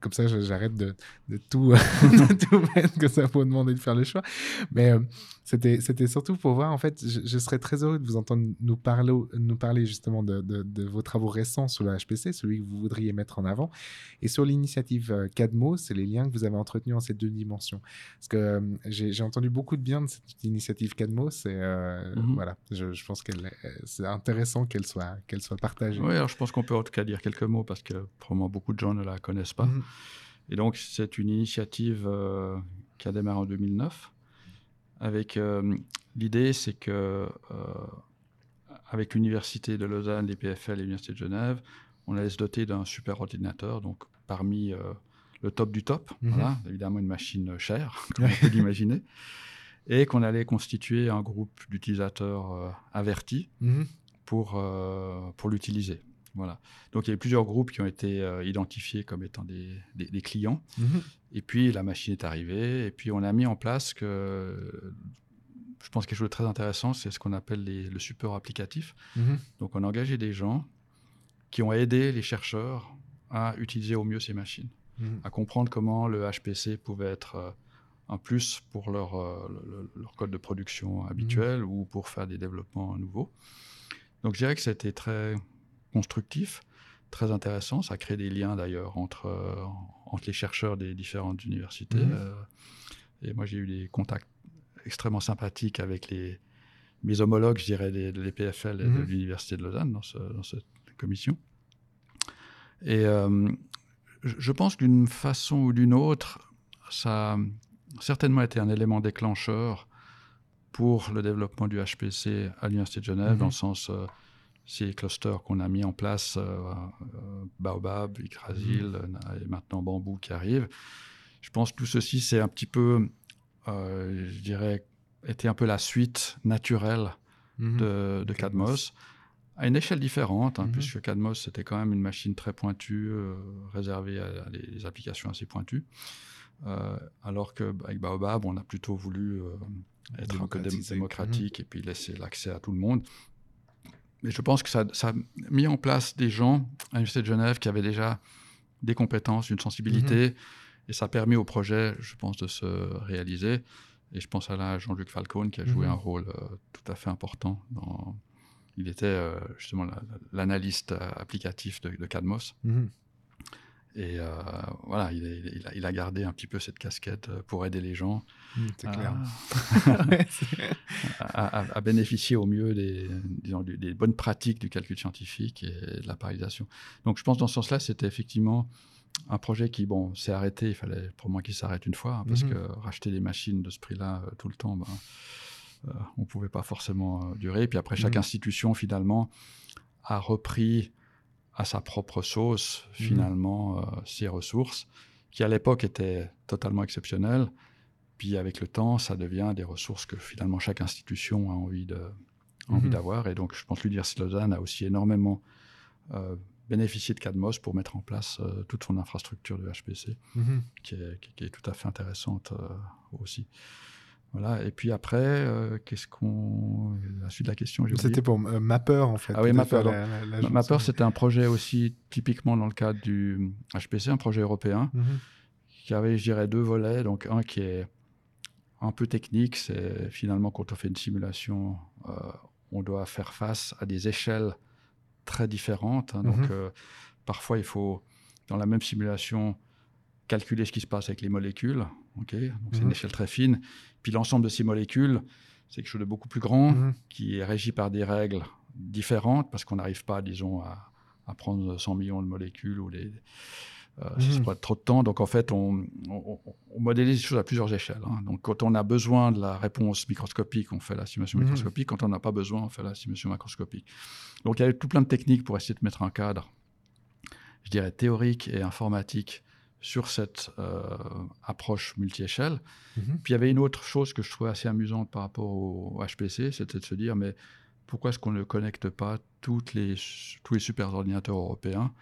comme ça, j'arrête de, de, tout, de tout mettre que ça faut de faire le choix. Mais c'était, c'était surtout pour voir, en fait, je, je serais très heureux de vous entendre nous parler, nous parler justement de, de, vos travaux récents sur le HPC, celui que vous voudriez mettre en avant, et sur l'initiative euh, CADMO, c'est les liens que vous avez entretenus en ces deux dimensions. Parce que euh, j'ai entendu beaucoup de bien de cette initiative CADMO, c'est euh, mhm. voilà, je, je pense que c'est intéressant qu'elle soit, qu'elle soit partagée. Oui, alors je pense qu'on peut en tout cas dire quelques mots parce que probablement beaucoup de gens ne la connaissent pas. Mhm. Et donc c'est une initiative qui a démarré en 2009 avec l'idée, c'est que avec l'Université de Lausanne, l'EPFL et l'Université de Genève, on allait se doter d'un super ordinateur, donc parmi euh, le top du top, mhm. voilà, évidemment une machine chère, comme on peut l'imaginer, et qu'on allait constituer un groupe d'utilisateurs euh, avertis mhm. pour, euh, pour l'utiliser. Voilà. Donc il y a plusieurs groupes qui ont été identifiés comme étant des, des, clients. Mhm. Et puis la machine est arrivée, et puis on a mis en place que je pense quelque chose de très intéressant, c'est ce qu'on appelle le support applicatif. Mhm. Donc, on a engagé des gens qui ont aidé les chercheurs à utiliser au mieux ces machines, mhm. à comprendre comment le HPC pouvait être euh, un plus pour leur, euh, leur code de production habituel ou pour faire des développements nouveaux. Donc, je dirais que c'était très constructif, très intéressant. Ça crée des liens d'ailleurs entre, euh, entre les chercheurs des différentes universités. et moi, j'ai eu des contacts extrêmement sympathique avec les, mes homologues, je dirais, de l'EPFL et de mhm. l'Université de Lausanne dans, cette commission. Et euh, je pense d'une façon ou d'une autre, ça a certainement été un élément déclencheur pour le développement du HPC à l'Université de Genève, mhm. dans le sens, euh, ces clusters qu'on a mis en place, euh, Baobab, Yggdrasil mhm. et maintenant Bambou qui arrive. Je pense que tout ceci, c'est un petit peu euh, je dirais, était un peu la suite naturelle mhm. de, Cadmos, à une échelle différente, hein, mhm. puisque Cadmos, c'était quand même une machine très pointue, euh, réservée à, des applications assez pointues. Euh, alors qu'avec Baobab, on a plutôt voulu être un peu démocratique et puis laisser l'accès à tout le monde. Mais je pense que ça, ça, a mis en place des gens à l'Université de Genève qui avaient déjà des compétences, une sensibilité, et ça permet au projet, je pense, de se réaliser. Et je pense à Jean-Luc Falcone qui a joué mhm. un rôle euh, tout à fait important. Dans... Il était euh, justement l'analyste euh, applicatif de, Cadmos. Mhm. Et voilà, il, a, gardé un petit peu cette casquette pour aider les gens mhm, à, à, bénéficier au mieux des, des, bonnes pratiques du calcul scientifique et de la parisation. Donc je pense dans ce sens-là, c'était effectivement un projet qui, bon, s'est arrêté, il fallait pour moi qu'il s'arrête une fois, hein, parce mhm. que racheter des machines de ce prix-là euh, tout le temps, ben, euh, on ne pouvait pas forcément euh, durer. Puis après, chaque mhm. institution, finalement, a repris à sa propre sauce, mhm. finalement, ses ressources, qui à l'époque étaient totalement exceptionnelles. Puis avec le temps, ça devient des ressources que finalement chaque institution a envie de, envie d'avoir. Et donc, je pense que l'Université de Lausanne a aussi énormément bénéficier de Cadmos pour mettre en place euh, toute son infrastructure de HPC, mhm. qui, est, tout à fait intéressante euh, aussi. Voilà. Et puis après, euh, qu'est-ce qu'on. La suite de la question, C'était pour Mapper, en fait. Ah oui, Mapper. Mapper, c'était un projet aussi, typiquement dans le cadre du HPC, un projet européen, mhm. qui avait, je dirais, deux volets. Donc, un qui est un peu technique, c'est finalement quand on fait une simulation, on doit faire face à des échelles très différentes. Hein. donc, mhm. euh, parfois, il faut, dans la même simulation, calculer ce qui se passe avec les molécules. donc, c'est une mhm. échelle très fine. Puis, l'ensemble de ces molécules, c'est quelque chose de beaucoup plus grand, mhm. qui est régi par des règles différentes, parce qu'on n'arrive pas, disons, à, prendre 100 millions de molécules ou les, euh, si ça trop de temps. Donc en fait, on, on- on modélise les choses à plusieurs échelles. hein. Donc quand on a besoin de la réponse microscopique, on fait la simulation Mhm. microscopique. Quand on n'a pas besoin, on fait la simulation macroscopique. Donc il y a tout plein de techniques pour essayer de mettre un cadre, je dirais, théorique et informatique sur cette euh, approche multi-échelle. Mhm. Puis il y avait une autre chose que je trouvais assez amusante par rapport au HPC, c'était de se dire, mais pourquoi est-ce qu'on ne connecte pas toutes les, tous les super ordinateurs européens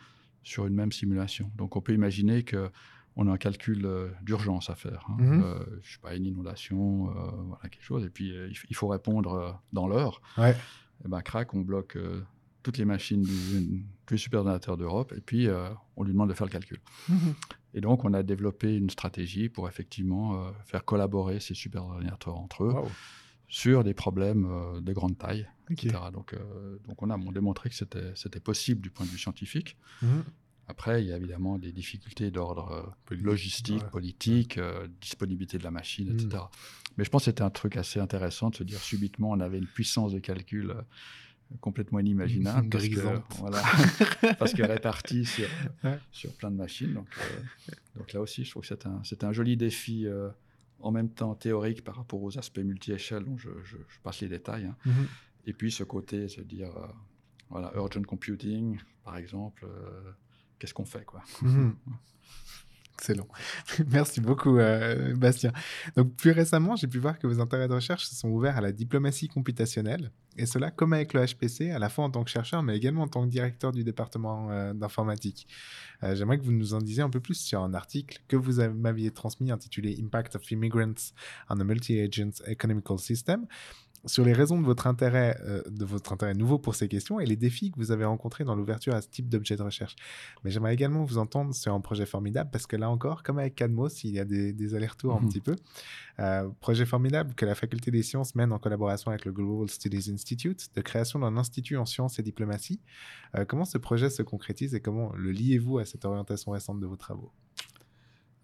sur une même simulation? Donc on peut imaginer que on a un calcul euh, d'urgence à faire. Hein. Euh, je sais pas, une inondation, voilà, quelque chose, et puis il, faut répondre dans l'heure. Ouais. Et ben crac, on bloque toutes les machines, tous les super ordinateurs d'Europe, et puis on lui demande de faire le calcul. Mhm. Et donc, on a développé une stratégie pour effectivement euh, faire collaborer ces super ordinateurs entre eux Wow. sur des problèmes euh, de grande taille, etc. Donc, euh, donc, on a démontré que c'était possible du point de vue scientifique. Mhm. Après, il y a évidemment des difficultés d'ordre euh, logistique, ouais. politique, disponibilité de la machine, etc. Mais je pense que c'était un truc assez intéressant de se dire subitement, on avait une puissance de calcul complètement inimaginable. parce que, voilà, parce que répartie sur, sur plein de machines. Donc, euh, donc là aussi, je trouve que c'était un, c'était un joli défi euh, en même temps théorique par rapport aux aspects multi-échelles dont je, je- je passe les détails. hein. Mhm. Et puis ce côté, se dire, euh, voilà, urgent computing, par exemple, qu'est-ce qu'on fait quoi Mhm. Excellent. Merci beaucoup, euh, Bastien. Donc, plus récemment, j'ai pu voir que vos intérêts de recherche se sont ouverts à la diplomatie computationnelle, et cela comme avec le HPC, à la fois en tant que chercheur, mais également en tant que directeur du département euh, d'informatique. Euh, J'aimerais que vous nous en disiez un peu plus sur un article que vous m'aviez transmis intitulé Impact of Immigrants on a Multi-Agent Economical System sur les raisons de votre intérêt, euh, de votre intérêt nouveau pour ces questions et les défis que vous avez rencontrés dans l'ouverture à ce type d'objet de recherche. Mais j'aimerais également vous entendre sur un projet formidable parce que là encore, comme avec Cadmos, il y a des, des allers-retours un Mhm. petit peu. Euh, projet formidable que la Faculté des sciences mène en collaboration avec le Global Studies Institute de création d'un institut en sciences et diplomatie. Euh, comment ce projet se concrétise et comment le liez-vous à cette orientation récente de vos travaux?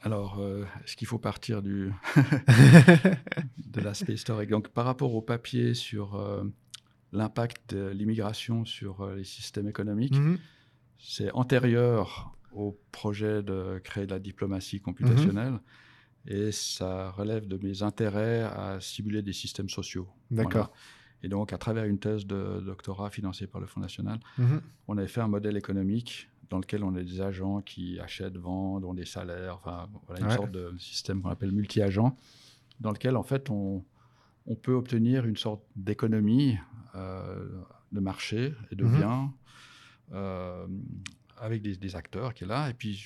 Alors, euh, est-ce qu'il faut partir du, de l'aspect historique? Donc, par rapport au papier sur euh, l'impact de l'immigration sur euh, les systèmes économiques, Mhm. c'est antérieur au projet de créer de la diplomatie computationnelle et ça relève de mes intérêts à simuler des systèmes sociaux. D'accord. Voilà. Et donc, à travers une thèse de doctorat financée par le Fonds national, Mhm. on avait fait un modèle économique dans lequel on a des agents qui achètent, vendent, ont des salaires, enfin voilà une Ouais. sorte de système qu'on appelle multi-agent, dans lequel en fait on, on peut obtenir une sorte d'économie euh, de marché et de Mhm. biens euh, avec des, des acteurs qui est là. Et puis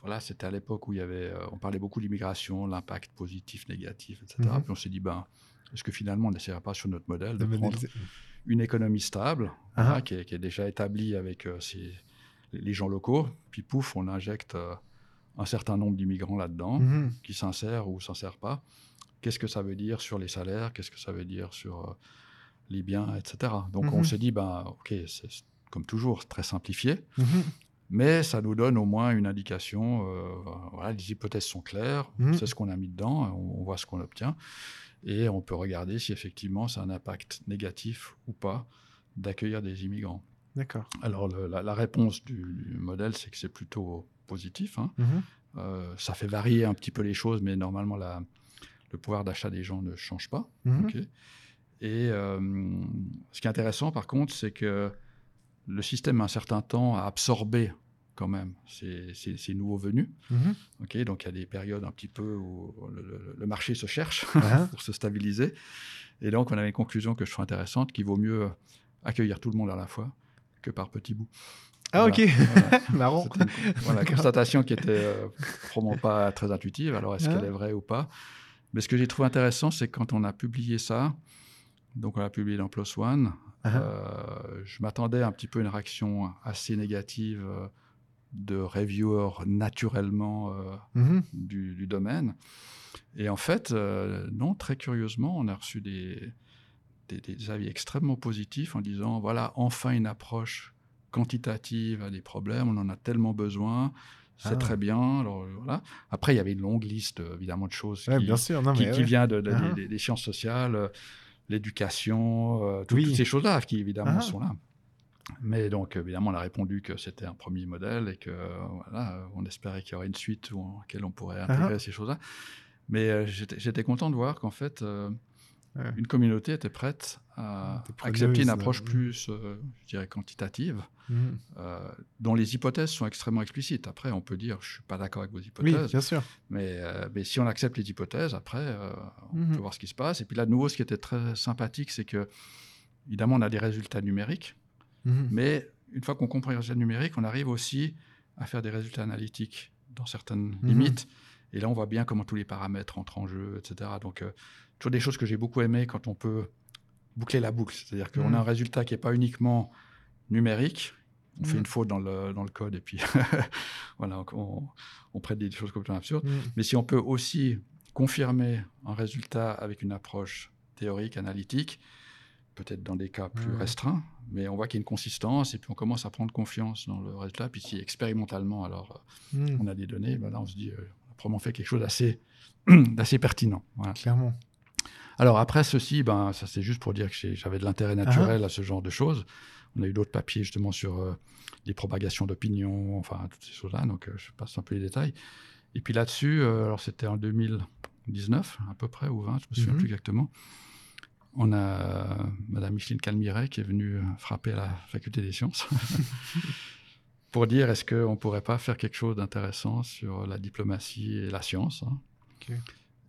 voilà, c'était à l'époque où il y avait, euh, on parlait beaucoup d'immigration, l'impact positif, négatif, etc. Mhm. Puis on s'est dit, ben, est-ce que finalement on n'essaierait pas sur notre modèle de, De prendre une économie stable, Ah. voilà, qui, est, qui est déjà établie avec euh, ces- les gens locaux, puis pouf, on injecte euh, un certain nombre d'immigrants là-dedans, Mhm. qui s'insèrent ou s'insèrent pas. Qu'est-ce que ça veut dire sur les salaires? Qu'est-ce que ça veut dire sur euh, les biens, etc. Donc on Mhm. s'est dit, ben, ok, c'est comme toujours très simplifié, Mhm. mais ça nous donne au moins une indication. euh, voilà, les hypothèses sont claires, c'est ce qu'on a mis dedans, on, on voit ce qu'on obtient, et on peut regarder si effectivement a un impact négatif ou pas d'accueillir des immigrants. D'accord. Alors le- la, la réponse du, du modèle, c'est que c'est plutôt positif. hein. Mhm. Euh, ça fait varier un petit peu les choses, mais normalement la- le pouvoir d'achat des gens ne change pas. Mhm. et euh, ce qui est intéressant, par contre, c'est que le système, un certain temps, a absorbé quand même ces, ces- ces nouveaux venus. Mhm. donc il y a des périodes un petit peu où le, marché se cherche Ah. pour se stabiliser. Et donc on avait une conclusion que je trouve intéressante, qu'il vaut mieux accueillir tout le monde à la fois que par petits bouts. Ah, Voilà. ok. Voilà. Marrant. Une voilà, constatation qui était euh, probablement pas très intuitive. Alors, est-ce Ah. qu'elle est vraie ou pas? Mais ce que j'ai trouvé intéressant, c'est quand on a publié ça, donc on l'a publié dans PLOS ONE, Ah. euh, je m'attendais un petit peu à une réaction assez négative euh, de reviewers naturellement Mhm. du, du domaine. Et en fait, non, très curieusement, on a reçu des, des, des avis extrêmement positifs en disant, voilà, enfin une approche quantitative à des problèmes, on en a tellement besoin, c'est Ah. très bien. Alors, voilà. Après, il y avait une longue liste, euh, évidemment, de choses Ouais, qui, bien sûr. Non, qui, mais qui ouais. vient de, de- Ah. des, sciences sociales, euh, l'éducation, euh, tout- Oui. toutes ces choses-là qui, évidemment, Ah. sont là. Mais donc, évidemment, on a répondu que c'était un premier modèle et que voilà, on espérait qu'il y aurait une suite où, en laquelle on pourrait intégrer ces choses-là. Mais euh, j'étais j'étais content de voir qu'en fait, euh, Ouais. une communauté était prête à accepter une approche euh, plus, euh, je dirais, quantitative, Mhm. euh, dont les hypothèses sont extrêmement explicites. Après, on peut dire, je suis pas d'accord avec vos Oui, hypothèses, bien sûr. mais, euh, mais si on accepte les hypothèses, après, on Mhm. peut voir ce qui se passe. Et puis là, de nouveau, ce qui était très sympathique, c'est que, évidemment, on a des résultats numériques, Mhm. mais une fois qu'on comprend les résultats numériques, on arrive aussi à faire des résultats analytiques dans certaines limites. Et là, on voit bien comment tous les paramètres entrent en jeu, etc. Donc, euh, toujours des choses que j'ai beaucoup aimées quand on peut boucler la boucle. C'est-à-dire qu'on Mhm. a un résultat qui n'est pas uniquement numérique. On fait Mhm. une faute dans le, dans le code et puis voilà, on, on prête des choses complètement absurdes. Mhm. Mais si on peut aussi confirmer un résultat avec une approche théorique, analytique, peut-être dans des cas plus restreints, mais on voit qu'il y a une consistance et puis on commence à prendre confiance dans le résultat. Puis si expérimentalement, alors euh, on a des données, ben là on se dit, euh, on a probablement fait quelque chose d'assez d'assez pertinent. Voilà. Clairement. Alors après ceci, ben, ça c'est juste pour dire que j'avais de l'intérêt naturel à ce genre de choses. On a eu d'autres papiers justement sur euh, les propagations d'opinion, enfin toutes ces choses-là, donc euh, je passe un peu les détails. Et puis là-dessus, euh, alors c'était en 2019 à peu près, ou 20, je me souviens Mhm. plus exactement, on a Madame Micheline Calmiret qui est venue frapper à la faculté des sciences pour dire est-ce qu'on ne pourrait pas faire quelque chose d'intéressant sur la diplomatie et la science. hein?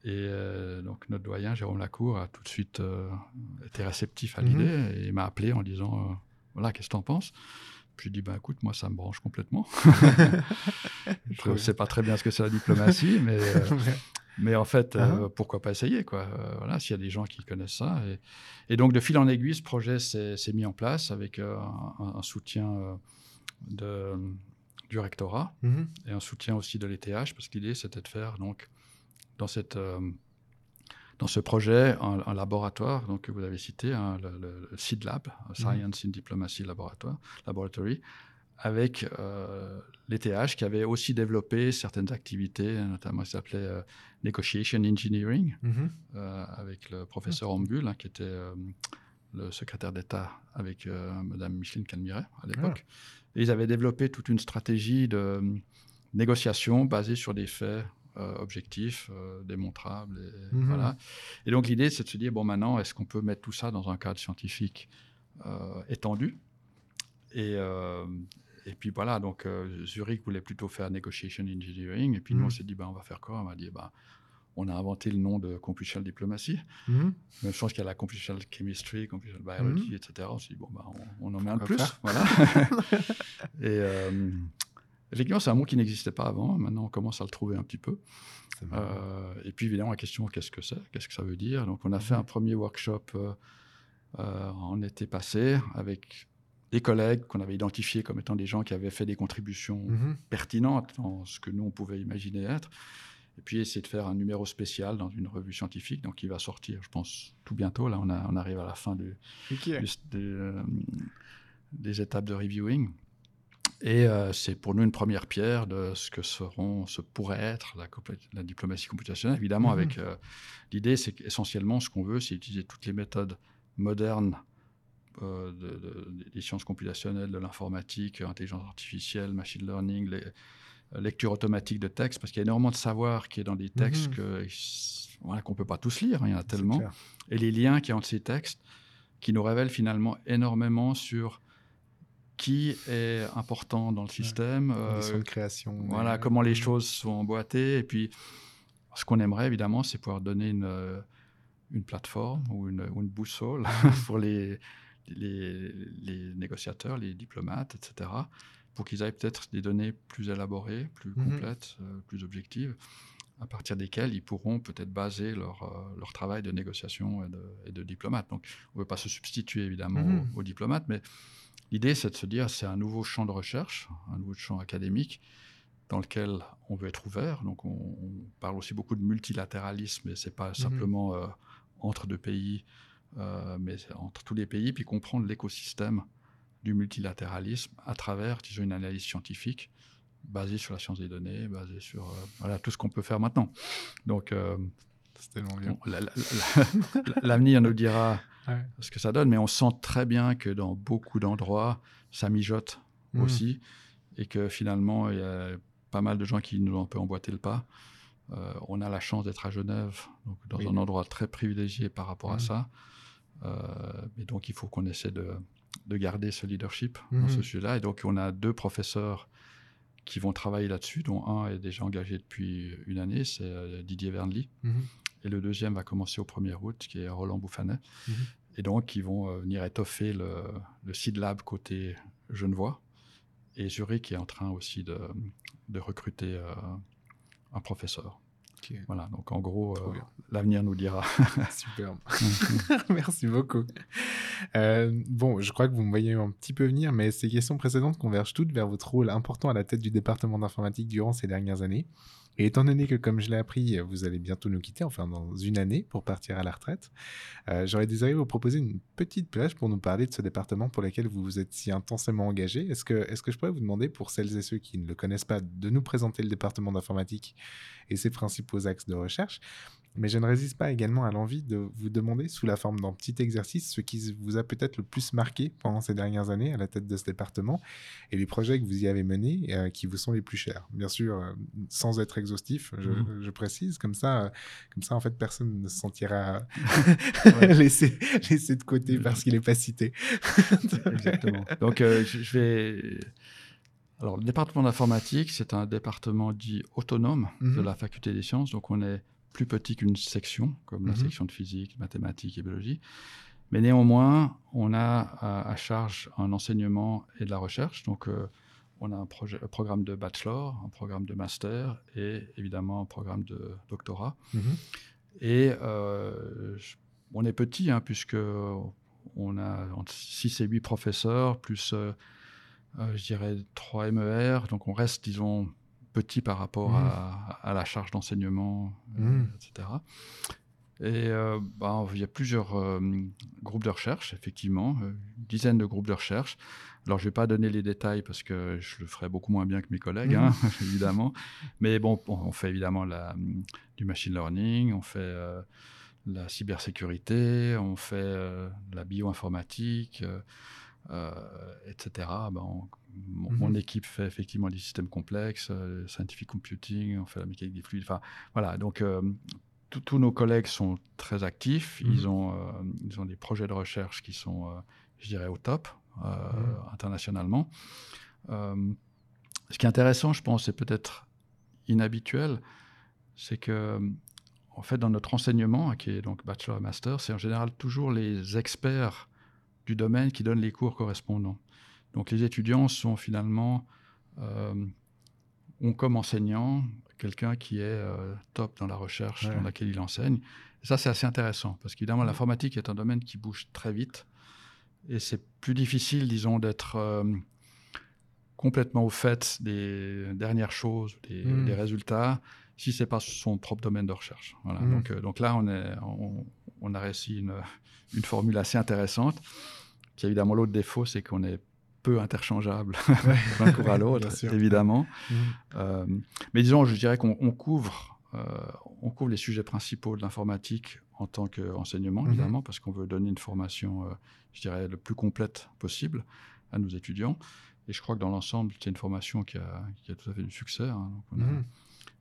Et euh, donc notre doyen, Jérôme Lacour, a tout de suite euh, été réceptif à Mhm. l'idée et m'a appelé en disant euh, voilà, qu'est-ce que tu en penses? Puis je dis bah, écoute, moi ça me branche complètement. je ne sais pas très bien ce que c'est la diplomatie, mais, mais en fait, Ah. pourquoi pas essayer quoi Voilà, s'il y a des gens qui connaissent ça. Et, et donc de fil en aiguille, ce projet s'est mis en place avec un, un soutien de, du rectorat Mhm. et un soutien aussi de l'ETH, parce que l'idée, c'était de faire donc, dans, cette, euh, dans ce projet un, un laboratoire donc, que vous avez cité, hein, le, le, le SID Lab, Science in Diplomacy Laboratoire, Laboratory, avec euh, l'ETH qui avait aussi développé certaines activités, notamment ça s'appelait euh, Negotiation Engineering, Mhm. euh, avec le professeur Ambul, hein, qui était euh, le secrétaire d'État avec euh, Madame Micheline Calmiret à l'époque. Et ils avaient développé toute une stratégie de euh, négociation basée sur des faits euh, objectifs, euh, démontrables. Et, Mhm. voilà. et donc l'idée, c'est de se dire, bon, maintenant, est-ce qu'on peut mettre tout ça dans un cadre scientifique euh, étendu? Et, euh, et puis voilà, donc euh, Zurich voulait plutôt faire negotiation engineering. Et puis nous, on Mhm. s'est dit, ben, on va faire quoi? On m'a dit, ben, on a inventé le nom de computational diplomacy. Mhm. Même chose qu'il y a la computational chemistry, computational biology, etc. On s'est dit, bon, ben, on, on en met un de plus. Voilà. et euh, effectivement, c'est un mot qui n'existait pas avant. Maintenant, on commence à le trouver un petit peu. Euh, et puis, évidemment, la question, qu'est-ce que c'est? Qu'est-ce que ça veut dire? Donc, on a Mhm. fait un premier workshop euh, euh, en été passé avec des collègues qu'on avait identifiés comme étant des gens qui avaient fait des contributions Mhm. pertinentes dans ce que nous, on pouvait imaginer être. Et puis, essayer de faire un numéro spécial dans une revue scientifique, donc qui va sortir, je pense, tout bientôt. Là, on, a- on arrive à la fin du, du- euh, des étapes de reviewing. Et euh, c'est pour nous une première pierre de ce que seront, ce pourrait être la, diplomatie computationnelle. Évidemment, Mhm. avec euh, l'idée, c'est qu'essentiellement, ce qu'on veut, c'est utiliser toutes les méthodes modernes euh, de- de- des sciences computationnelles, de l'informatique, intelligence artificielle, machine learning, les, lecture automatique de textes, parce qu'il y a énormément de savoir qui est dans des textes Mhm. que, voilà, qu'on ne peut pas tous lire, hein, il y en a tellement et les liens qu'il y a entre ces textes qui nous révèlent finalement énormément sur qui est important dans le système, euh, Conditions de création. voilà, comment les choses sont emboîtées, et puis ce qu'on aimerait évidemment, c'est pouvoir donner une, euh, une plateforme ou une, ou une boussole pour les, les, les négociateurs, les diplomates, etc., pour qu'ils aient peut-être des données plus élaborées, plus Mhm. complètes, euh, plus objectives, à partir desquelles ils pourront peut-être baser leur, euh, leur travail de négociation et de, et de diplomate. Donc, on ne veut pas se substituer évidemment Mhm. aux, aux diplomates, mais l'idée, c'est de se dire c'est un nouveau champ de recherche, un nouveau champ académique dans lequel on veut être ouvert. Donc, on, on parle aussi beaucoup de multilatéralisme, et c'est pas simplement euh, entre deux pays, euh, mais entre tous les pays, puis comprendre l'écosystème du multilatéralisme à travers, disons, une analyse scientifique basée sur la science des données, basée sur euh, voilà, tout ce qu'on peut faire maintenant. Donc, C'est tellement bien. l'avenir nous dira ce que ça donne, mais on sent très bien que dans beaucoup d'endroits, ça mijote Mhm. aussi, et que finalement, il y a pas mal de gens qui nous ont un peu emboîté le pas. Euh, on a la chance d'être à Genève, donc dans Oui. un endroit très privilégié par rapport à Mhm. ça. Euh, mais donc, il faut qu'on essaie de, de garder ce leadership dans ce sujet-là. Et donc, on a deux professeurs qui vont travailler là-dessus, dont un est déjà engagé depuis une année, c'est euh, Didier Vernely. Et le deuxième va commencer au 1er août, qui est Roland Bouffanet. Mhm. Et donc, ils vont euh, venir étoffer le, le Seed Lab côté Genevois. Et Zurich est en train aussi de, de recruter euh, un professeur. Voilà, donc en gros, euh, l'avenir nous dira. Superbe. Merci beaucoup. Euh, bon, je crois que vous me voyez un petit peu venir, mais ces questions précédentes convergent toutes vers votre rôle important à la tête du département d'informatique durant ces dernières années. Et étant donné que, comme je l'ai appris, vous allez bientôt nous quitter, enfin dans une année, pour partir à la retraite, euh, j'aurais désiré vous proposer une petite plage pour nous parler de ce département pour lequel vous vous êtes si intensément engagé. Est-ce que je pourrais vous demander, pour celles et ceux qui ne le connaissent pas, de nous présenter le département d'informatique et ses principaux axes de recherche mais je ne résiste pas également à l'envie de vous demander, sous la forme d'un petit exercice, ce qui vous a peut-être le plus marqué pendant ces dernières années à la tête de ce département et les projets que vous y avez menés euh, qui vous sont les plus chers. Bien sûr, euh, sans être exhaustif, je, je précise, comme ça, euh, comme ça, en fait, personne ne se sentira laissé, laissé de côté parce qu'il n'est pas cité. Exactement. Donc, euh, je, vais. Alors, le département d'informatique, c'est un département dit autonome de Mhm. la faculté des sciences. Donc, on est plus petit qu'une section, comme la Mhm. section de physique, mathématiques et biologie. Mais néanmoins, on a à, à charge un enseignement et de la recherche. Donc, euh, on a un, projet, un programme de bachelor, un programme de master et évidemment un programme de doctorat. Mhm. Et euh, je- on est petit, hein, puisque on a entre 6 et 8 professeurs, plus, euh, je dirais, 3 MER. Donc on reste, disons, petit par rapport Mhm. à, à la charge d'enseignement, euh, Mhm. etc. Et euh, bah, il y a plusieurs euh, groupes de recherche, effectivement, euh, une dizaine de groupes de recherche. Alors, je ne vais pas donner les détails parce que je le ferai beaucoup moins bien que mes collègues, hein, évidemment. Mais bon, on fait évidemment la, du machine learning, on fait euh, la cybersécurité, on fait euh, la bioinformatique, euh, euh, etc. On- mon, mon équipe fait effectivement des systèmes complexes, euh, scientific computing, on fait la mécanique des fluides. Enfin, voilà, donc euh, tous- nos collègues sont très actifs. Mhm. Ils, ont, euh, ils ont des projets de recherche qui sont, je dirais, au top Mhm. internationalement. Ce qui est intéressant, je pense, c'est peut-être inhabituel, c'est que, en fait, dans notre enseignement, hein, qui est donc bachelor et master, c'est en général toujours les experts du domaine qui donnent les cours correspondants. Donc les étudiants sont finalement, euh, ont comme enseignant quelqu'un qui est euh, top dans la recherche Ouais. dans laquelle il enseigne. Et ça, c'est assez intéressant, parce qu'évidemment, l'informatique est un domaine qui bouge très vite, et c'est plus difficile, disons, d'être euh, complètement au fait des dernières choses, des, Mm. des résultats, si c'est pas son propre domaine de recherche. Voilà. Mm. Donc, donc là, on, est, on, on a réussi une, une formule assez intéressante. Qui évidemment, l'autre défaut, c'est qu'on est peu interchangeable d'un cours à l'autre, évidemment. Mhm. Euh, mais disons, je dirais qu'on on couvre, euh, on couvre les sujets principaux de l'informatique en tant qu'enseignement, Mhm. évidemment, parce qu'on veut donner une formation, euh, je dirais, le plus complète possible à nos étudiants. Et je crois que dans l'ensemble, c'est une formation qui a, qui a tout à fait du succès. hein. Donc, on, a,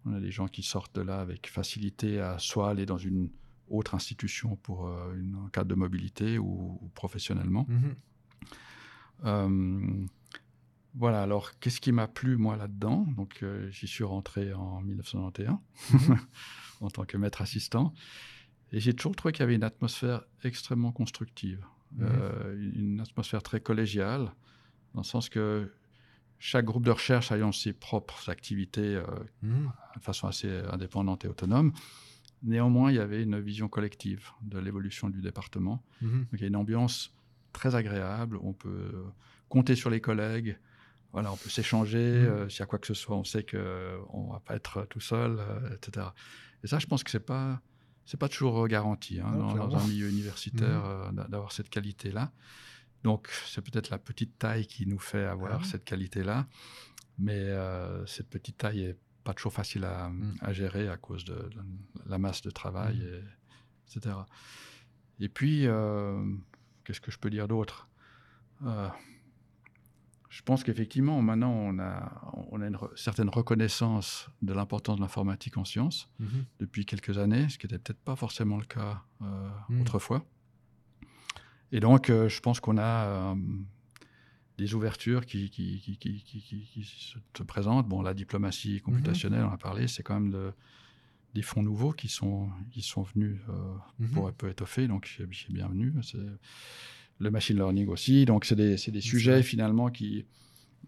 on a des gens qui sortent de là avec facilité à soit aller dans une autre institution pour une, un cadre de mobilité ou, ou professionnellement. Euh, voilà, alors qu'est-ce qui m'a plu moi là-dedans? Donc euh, j'y suis rentré en 1991 en tant que maître assistant et j'ai toujours trouvé qu'il y avait une atmosphère extrêmement constructive, Mhm. Euh, une atmosphère très collégiale, dans le sens que chaque groupe de recherche ayant ses propres activités euh, Mhm. de façon assez indépendante et autonome. Néanmoins, il y avait une vision collective de l'évolution du département. Donc, il y a une ambiance très agréable. On peut euh, compter sur les collègues. Voilà, on peut s'échanger. Mhm. euh, S'il y a quoi que ce soit, on sait qu'on ne va pas être tout seul, euh, etc. Et ça, je pense que ce n'est pas, pas toujours garanti hein, Non, dans, un milieu universitaire euh, d'a- d'avoir cette qualité-là. Donc, c'est peut-être la petite taille qui nous fait avoir Ah. cette qualité-là. Mais euh, cette petite taille est pas toujours facile à, à gérer à cause de la, masse de travail, et- etc. Et puis, euh, qu'est-ce que je peux dire d'autre? Euh, Je pense qu'effectivement, maintenant, on a, on a une re- certaine reconnaissance de l'importance de l'informatique en sciences Mhm. depuis quelques années, ce qui n'était peut-être pas forcément le cas euh, Mm. autrefois. Et donc, euh, je pense qu'on a des ouvertures qui, se, se présentent. Bon, la diplomatie computationnelle, on a parlé, c'est quand même de- des fonds nouveaux qui sont, qui sont venus euh, Mhm. pour un peu étoffer, donc c'est bienvenu. Le machine learning aussi. Donc, c'est des, des sujets finalement qui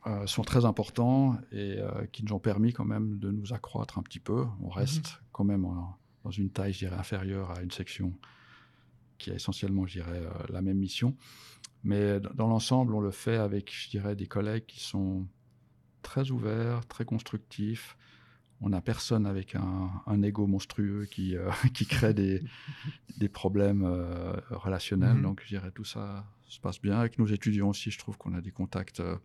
euh, sont très importants et euh, qui nous ont permis quand même de nous accroître un petit peu. On reste quand même en- dans une taille, je dirais, inférieure à une section qui a essentiellement, je dirais, la même mission. Mais dans l'ensemble, on le fait avec, je dirais, des collègues qui sont très ouverts, très constructifs. On n'a personne avec un, un ego monstrueux qui, euh, qui crée des, des problèmes euh, relationnels. Mhm. Donc, je dirais, tout ça se passe bien. Avec nos étudiants aussi, je trouve qu'on a des contacts euh,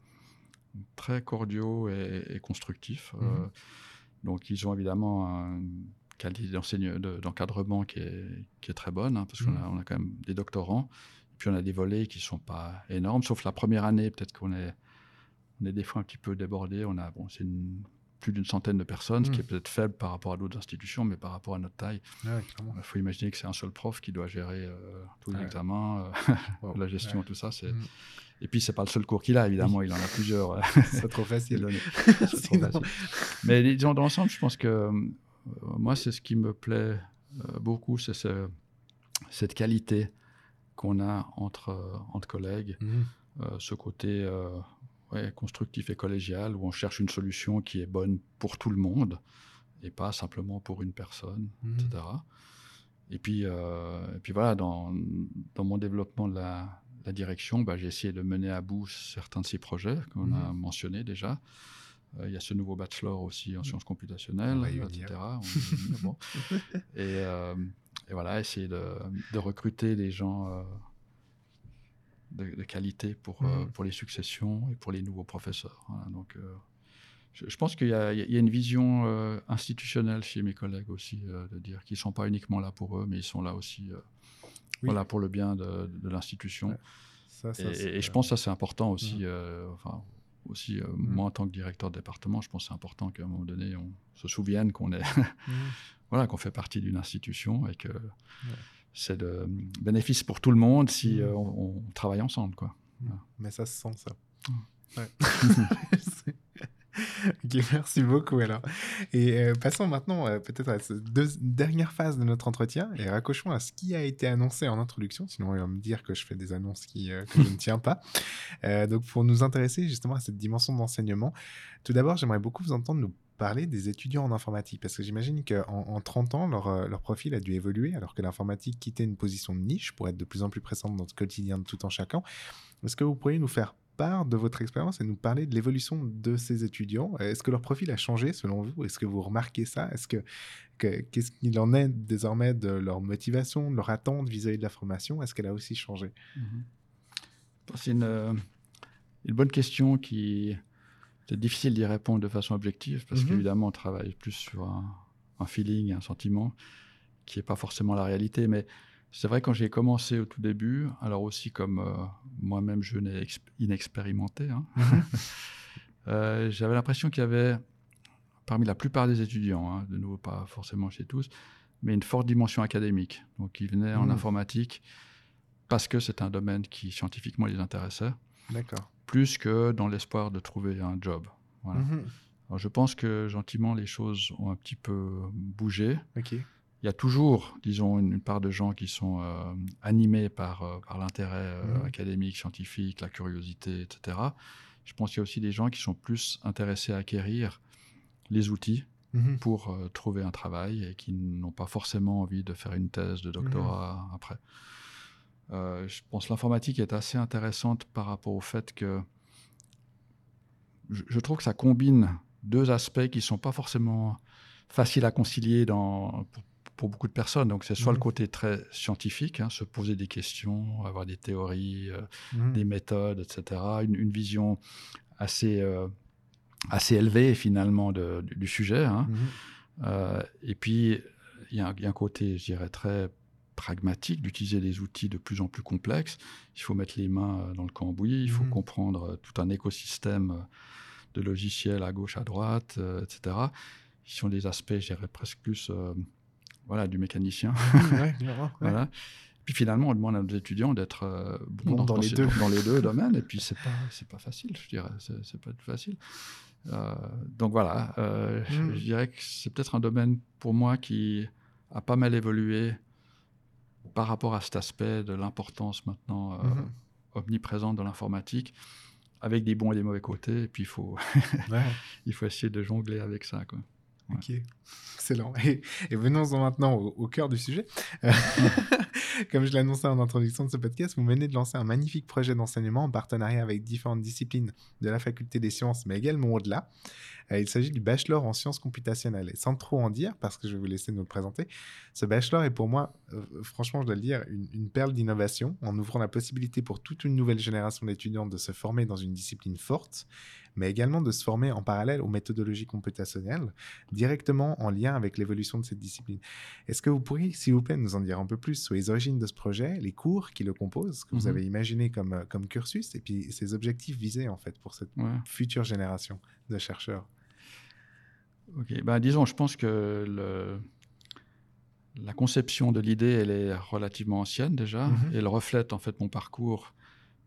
très cordiaux et, et constructifs. Mhm. donc, ils ont évidemment une qualité d'encadrement qui est, qui est très bonne, hein, parce qu'on Mhm. a, on a quand même des doctorants. Puis, on a des volets qui ne sont pas énormes, sauf la première année, peut-être qu'on est, on est des fois un petit peu débordé. On a, bon, c'est une- plus d'une centaine de personnes, ce qui Mhm. est peut-être faible par rapport à d'autres institutions, mais par rapport à notre taille, Ouais, clairement. il faut imaginer que c'est un seul prof qui doit gérer euh, tous les Ouais. examens, euh, Wow. la gestion, Ouais. tout ça. C'est... Mhm. Et puis, c'est pas le seul cours qu'il a, évidemment, il en a plusieurs. euh, C'est trop facile. C'est trop facile. Mais disons, dans l'ensemble, je pense que euh, moi, c'est ce qui me plaît beaucoup, c'est ce- cette qualité qu'on a entre, entre collègues, euh, ce côté ouais, constructif et collégial, où on cherche une solution qui est bonne pour tout le monde et pas simplement pour une personne, etc. Et puis, euh, et puis voilà, dans, dans mon développement de la, la direction, bah, j'ai essayé de mener à bout certains de ces projets qu'on a Mhm. mentionnés déjà. Euh, Il y a ce nouveau bachelor aussi en sciences computationnelles, etc. On bon. et, euh, et voilà, essayer de, de recruter des gens de, de qualité pour, euh, Mhm. pour les successions et pour les nouveaux professeurs. Voilà, donc, euh, je, je pense qu'il y, y a une vision euh, institutionnelle chez mes collègues aussi, de dire qu'ils ne sont pas uniquement là pour eux, mais ils sont là aussi Oui. voilà, pour le bien de, de l'institution. Ouais. Ça, ça, Et, je pense que ça, c'est important aussi. Euh, enfin, aussi euh, Mhm. moi, en tant que directeur de département, je pense que c'est important qu'à un moment donné, on se souvienne qu'on est, voilà, qu'on fait partie d'une institution et que c'est de bénéfice pour tout le monde si Mhm. euh, on, on travaille ensemble. Quoi. Mais ça se sent, ça. Mm. Ouais. ok, merci beaucoup alors. Et euh, passons maintenant euh, peut-être à cette deux- dernière phase de notre entretien et raccrochons à ce qui a été annoncé en introduction, sinon il va me dire que je fais des annonces qui, euh, que je ne tiens pas. Donc pour nous intéresser justement à cette dimension d'enseignement, tout d'abord j'aimerais beaucoup vous entendre nous parler des étudiants en informatique, parce que j'imagine qu'en en 30 ans, leur, euh, leur profil a dû évoluer, alors que l'informatique quittait une position de niche pour être de plus en plus présente dans notre quotidien de tout en chacun. Est-ce que vous pourriez nous faire part de votre expérience et nous parler de l'évolution de ces étudiants? Est-ce que leur profil a changé selon vous? Est-ce que vous remarquez ça? Est-ce que, que- qu'est-ce qu'il en est désormais de leur motivation, de leur attente vis-à-vis de la formation? Est-ce qu'elle a aussi changé? C'est une, euh, une bonne question qui c'est difficile d'y répondre de façon objective parce Mhm. qu'évidemment on travaille plus sur un, un feeling, un sentiment qui n'est pas forcément la réalité. Mais c'est vrai quand j'ai commencé au tout début, alors aussi comme euh, moi-même je n'ai ex- inexpérimenté, hein, euh, j'avais l'impression qu'il y avait parmi la plupart des étudiants, hein, de nouveau pas forcément chez tous, mais une forte dimension académique. Donc ils venaient en Mhm. informatique parce que c'est un domaine qui scientifiquement les intéressait, D'accord. Plus que dans l'espoir de trouver un job. Voilà. Mhm. Alors, je pense que gentiment les choses ont un petit peu bougé. Il y a toujours, disons, une, une part de gens qui sont euh, animés par, euh, par l'intérêt euh, Mhm. académique, scientifique, la curiosité, etc. Je pense qu'il y a aussi des gens qui sont plus intéressés à acquérir les outils Mhm. pour trouver un travail et qui n'ont pas forcément envie de faire une thèse de doctorat après. Euh, je pense que l'informatique est assez intéressante par rapport au fait que je, je trouve que ça combine deux aspects qui ne sont pas forcément faciles à concilier dans, pour, pour beaucoup de personnes. Donc c'est soit Mhm. le côté très scientifique, hein, se poser des questions, avoir des théories, euh, Mhm. des méthodes, etc. Une, une vision assez, euh, assez élevée finalement de- du, du sujet. hein. Mhm. Euh, et puis, il y, y a un côté, je dirais, très pragmatique d'utiliser des outils de plus en plus complexes. Il faut mettre les mains dans le cambouis, il faut Mhm. comprendre tout un écosystème de logiciels à gauche, à droite, euh, etc. Qui sont des aspects, je dirais, presque plus euh, voilà, du mécanicien. Ouais, clairement, ouais. Voilà. Puis finalement, on demande à nos étudiants d'être euh, bons dans, dans les deux. dans les deux domaines. Et puis, c'est pas, c'est pas facile, je dirais. C'est, pas facile. Euh, donc voilà, euh, je- Mm. je, dirais que c'est peut-être un domaine pour moi qui a pas mal évolué par rapport à cet aspect de l'importance maintenant euh, Mhm. omniprésente de l'informatique, avec des bons et des mauvais côtés. Et puis, il faut, Ouais. il faut essayer de jongler avec ça. Quoi. Ok, excellent. Et, et venons-en maintenant au, au cœur du sujet. Euh, Comme je l'annonçais en introduction de ce podcast, vous venez de lancer un magnifique projet d'enseignement en partenariat avec différentes disciplines de la faculté des sciences, mais également au-delà. Euh, il s'agit du bachelor en sciences computationnelles. Et sans trop en dire, parce que je vais vous laisser nous le présenter, ce bachelor est pour moi, euh, franchement, je dois le dire, une, une perle d'innovation en ouvrant la possibilité pour toute une nouvelle génération d'étudiants de se former dans une discipline forte, mais également de se former en parallèle aux méthodologies computationnelles directement en lien avec l'évolution de cette discipline. Est-ce que vous pourriez, s'il vous plaît, nous en dire un peu plus sur les origines de ce projet, les cours qui le composent, que vous Mhm. avez imaginé comme, euh, comme cursus, et puis ses objectifs visés en fait pour cette Ouais. future génération de chercheurs? Ok, ben, disons, je pense que le- la conception de l'idée, elle est relativement ancienne déjà. Mhm. Elle reflète en fait mon parcours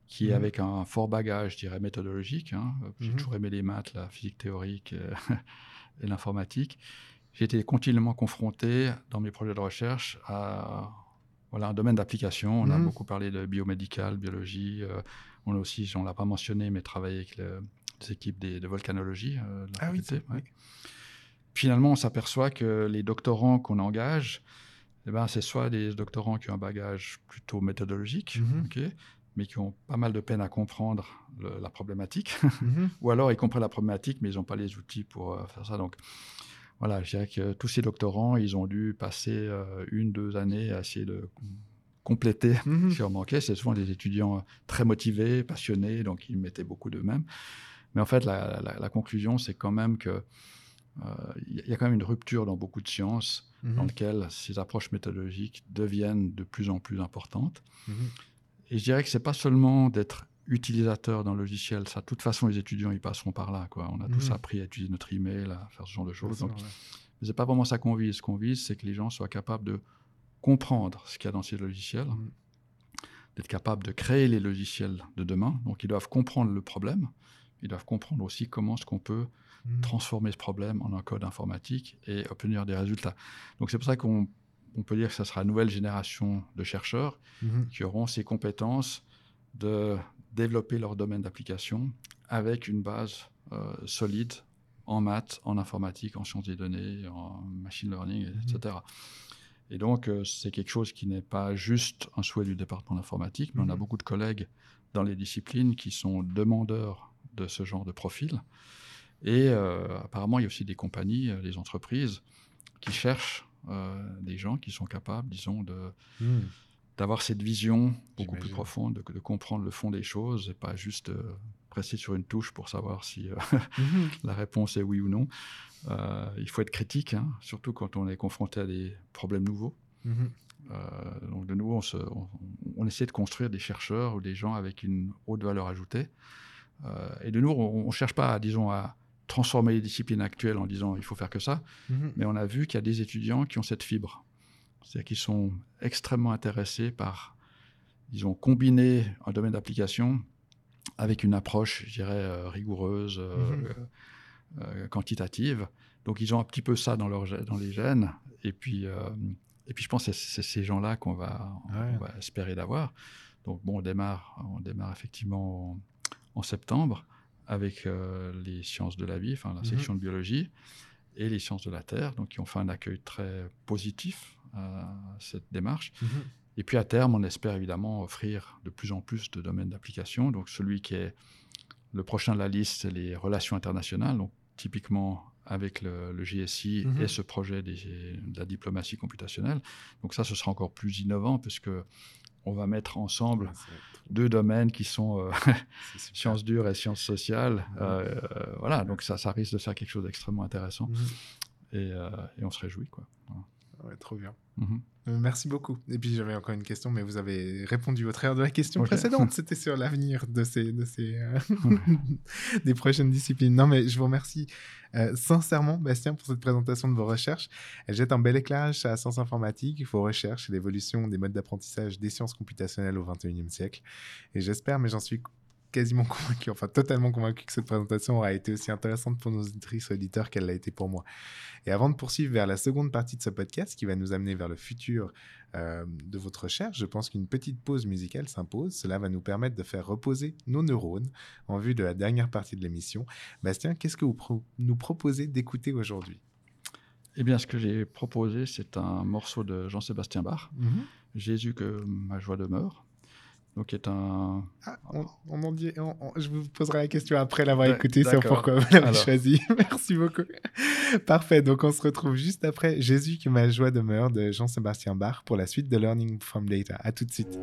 qui est Mhm. avec un fort bagage, je dirais, méthodologique. hein. J'ai Mhm. toujours aimé les maths, la physique théorique euh, et l'informatique. J'ai été continuellement confronté dans mes projets de recherche à voilà, un domaine d'application. On a Mhm. beaucoup parlé de biomédical, biologie. euh, on a aussi, on ne l'a pas mentionné, mais travaillé avec le- les équipes des- de volcanologie. euh, de la Ah oui, faculté, ouais. Finalement, on s'aperçoit que les doctorants qu'on engage, eh ben, c'est soit des doctorants qui ont un bagage plutôt méthodologique, ok, mais qui ont pas mal de peine à comprendre le- la problématique, Mhm. ou alors ils comprennent la problématique, mais ils n'ont pas les outils pour euh, faire ça. Donc voilà, je dirais que tous ces doctorants, ils ont dû passer euh, une, deux années à essayer de compléter Mhm. ce qui leur manquait. C'est souvent des étudiants très motivés, passionnés, donc ils mettaient beaucoup d'eux-mêmes. Mais en fait, la, la- la conclusion, c'est quand même que euh, il y a quand même une rupture dans beaucoup de sciences Mhm. dans lequel ces approches méthodologiques deviennent de plus en plus importantes. Et je dirais que c'est pas seulement d'être utilisateur d'un logiciel, ça, de toute façon, les étudiants, ils passeront par là. Quoi. On a tous Mhm. appris à utiliser notre email, à faire ce genre de choses. Donc, ouais. c'est pas vraiment ça qu'on vise. Ce qu'on vise, c'est que les gens soient capables de comprendre ce qu'il y a dans ces logiciels, Mhm. d'être capables de créer les logiciels de demain. Donc, ils doivent comprendre le problème. Ils doivent comprendre aussi comment est-ce qu'on peut Mhm. transformer ce problème en un code informatique et obtenir des résultats. Donc, c'est pour ça qu'on on peut dire que ce sera une nouvelle génération de chercheurs Mhm. qui auront ces compétences de développer leur domaine d'application avec une base euh, solide en maths, en informatique, en sciences des données, en machine learning, etc. Et donc, euh, c'est quelque chose qui n'est pas juste un souhait du département d'informatique, mais on a Mhm. beaucoup de collègues dans les disciplines qui sont demandeurs de ce genre de profil. Et euh, apparemment, il y a aussi des compagnies, des entreprises qui cherchent des gens qui sont capables, disons, de, Mhm. d'avoir cette vision beaucoup plus profonde, de, de comprendre le fond des choses et pas juste euh, presser sur une touche pour savoir si euh, Mhm. la réponse est oui ou non. Euh, il faut être critique, hein, surtout quand on est confronté à des problèmes nouveaux. Mhm. Euh, donc de nouveau, on, se- on- on essaie de construire des chercheurs ou des gens avec une haute valeur ajoutée. Euh, et de nouveau, on ne cherche pas, disons, à transformer les disciplines actuelles en disant il faut faire que ça, Mhm. mais on a vu qu'il y a des étudiants qui ont cette fibre. C'est-à-dire qu'ils sont extrêmement intéressés par, ils ont combiné un domaine d'application avec une approche, je dirais, euh, rigoureuse, euh, Mhm. euh, quantitative. Donc ils ont un petit peu ça dans, leur, dans les gènes. Et puis, euh, et puis je pense que c'est ces gens-là qu'on va, Ouais. va espérer d'avoir. Donc bon, on démarre, on démarre effectivement en, en septembre avec euh, les sciences de la vie, enfin la Mhm. section de biologie, et les sciences de la Terre, donc qui ont fait un accueil très positif à cette démarche. Mhm. Et puis à terme, on espère évidemment offrir de plus en plus de domaines d'application. Donc celui qui est le prochain de la liste, c'est les relations internationales, donc typiquement avec le, le GSI Mhm. et ce projet des- de la diplomatie computationnelle. Donc ça, ce sera encore plus innovant puisque on va mettre ensemble Ouais, c'est- deux domaines qui sont euh, sciences dures et sciences sociales. Mhm. Euh, voilà, donc ça, ça risque de faire quelque chose d'extrêmement intéressant Mhm. et, euh, et on se réjouit. Quoi. Voilà. Ouais, trop bien. Mhm. Euh, Merci beaucoup. Et puis j'avais encore une question, mais vous avez répondu au travers de la question précédente. C'était sur l'avenir de ces, de ces euh, des prochaines disciplines. Non, mais je vous remercie euh, sincèrement, Bastien, pour cette présentation de vos recherches. Elle jette un bel éclairage sur la science informatique, vos recherches et l'évolution des modes d'apprentissage des sciences computationnelles au XXIe siècle. Et j'espère, mais j'en suis quasiment convaincu, enfin totalement convaincu que cette présentation aura été aussi intéressante pour nos auditrices et auditeurs qu'elle l'a été pour moi. Et avant de poursuivre vers la seconde partie de ce podcast qui va nous amener vers le futur euh, de votre recherche, je pense qu'une petite pause musicale s'impose. Cela va nous permettre de faire reposer nos neurones en vue de la dernière partie de l'émission. Bastien, qu'est-ce que vous pro- nous proposez d'écouter aujourd'hui? Eh bien, ce que j'ai proposé, c'est un morceau de Jean-Sébastien Bach, Jésus que ma joie demeure. Donc, est un. Ah, on, on en dit, on- on- je vous poserai la question après l'avoir écouté sur pourquoi vous l'avez choisi. Merci beaucoup. Parfait. Donc, on se retrouve juste après Jésus que ma joie demeure de Jean-Sébastien Bach pour la suite de Learning from Data. À tout de suite.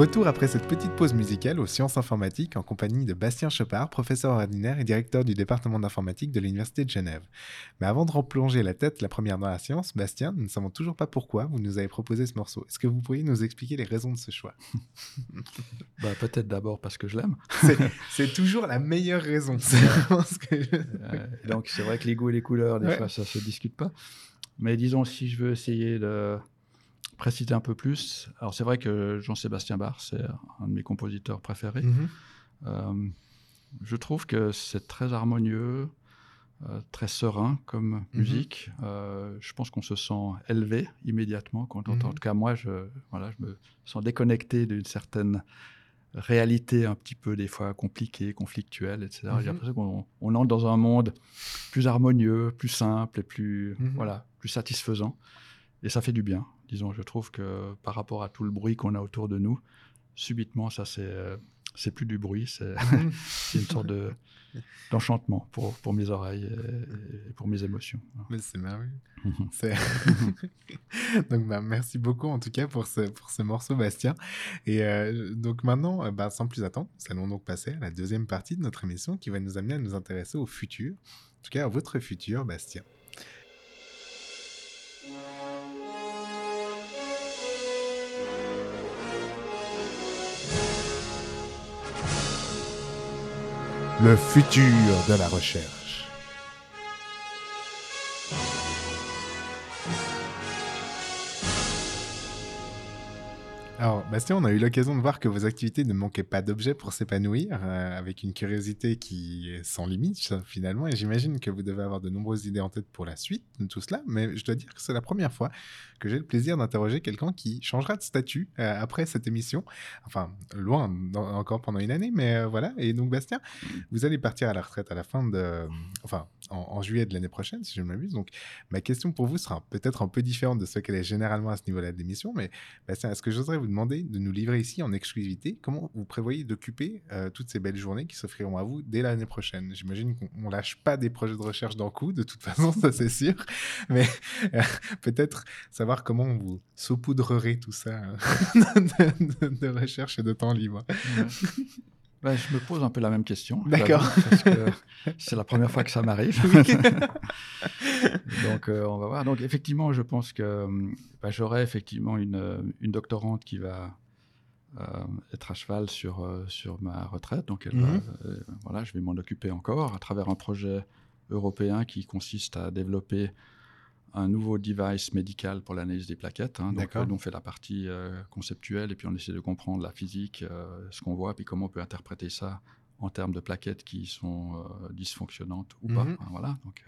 Retour après cette petite pause musicale aux sciences informatiques en compagnie de Bastien Chopard, professeur ordinaire et directeur du département d'informatique de l'Université de Genève. Mais avant de replonger la tête la première dans la science, Bastien, nous ne savons toujours pas pourquoi vous nous avez proposé ce morceau. Est-ce que vous pourriez nous expliquer les raisons de ce choix? Bah, Peut-être d'abord parce que je l'aime. C'est- toujours la meilleure raison. Ce que je- Euh, donc c'est vrai que les goûts et les couleurs, des Ouais. fois, ça se discute pas. Mais disons, si je veux essayer de préciser un peu plus, alors c'est vrai que Jean-Sébastien Bach, c'est un de mes compositeurs préférés. Mhm. Euh, je trouve que c'est très harmonieux, euh, très serein comme Mhm. musique. Euh, je pense qu'on se sent élevé immédiatement quand on entend. Mhm. En tout cas, moi, je, voilà, je me sens déconnecté d'une certaine réalité un petit peu des fois compliquée, conflictuelle, etc. J'ai l'impression qu'on on entre dans un monde plus harmonieux, plus simple et plus, voilà, plus satisfaisant. Et ça fait du bien, disons. Je trouve que par rapport à tout le bruit qu'on a autour de nous, subitement, ça c'est c'est plus du bruit, c'est c'est une sorte de d'enchantement pour, pour mes oreilles et, et pour mes émotions. Mais c'est merveilleux. C'est- donc, bah, merci beaucoup en tout cas pour ce, pour ce morceau, Bastien. Et euh, donc maintenant, euh, bah, sans plus attendre, nous allons donc passer à la deuxième partie de notre émission qui va nous amener à nous intéresser au futur. En tout cas, à votre futur, Bastien. Le futur de la recherche. Alors, Bastien, on a eu l'occasion de voir que vos activités ne manquaient pas d'objets pour s'épanouir, euh, avec une curiosité qui est sans limite, finalement, et j'imagine que vous devez avoir de nombreuses idées en tête pour la suite de tout cela, mais je dois dire que c'est la première fois que j'ai le plaisir d'interroger quelqu'un qui changera de statut euh, après cette émission, enfin, loin, encore pendant une année, mais euh, voilà, et donc Bastien, vous allez partir à la retraite à la fin de... Enfin, en, en juillet de l'année prochaine, si je ne m'abuse, donc ma question pour vous sera peut-être un peu différente de ce qu'elle est généralement à ce niveau-là de l'émission, mais Bastien, est-ce que j'oserais vous demander de nous livrer ici en exclusivité. Comment vous prévoyez d'occuper euh, toutes ces belles journées qui s'offriront à vous dès l'année prochaine? J'imagine qu'on on lâche pas des projets de recherche d'un coup, de toute façon, ça c'est sûr, mais euh, peut-être savoir comment vous saupoudrerez tout ça de- de recherche et de temps libre. Ben, je me pose un peu la même question. D'accord. Parce que c'est la première fois que ça m'arrive. Donc, euh, on va voir. Donc, effectivement, je pense que euh, ben, j'aurai effectivement une, euh, une doctorante qui va euh, être à cheval sur, euh, sur ma retraite. Donc, elle Mhm. voilà, je vais m'en occuper encore à travers un projet européen qui consiste à développer un nouveau device médical pour l'analyse des plaquettes. hein. Donc, euh, on fait la partie euh, conceptuelle et puis on essaie de comprendre la physique, euh, ce qu'on voit, puis comment on peut interpréter ça en termes de plaquettes qui sont euh, dysfonctionnantes ou pas. Mhm. Hein, voilà. Donc,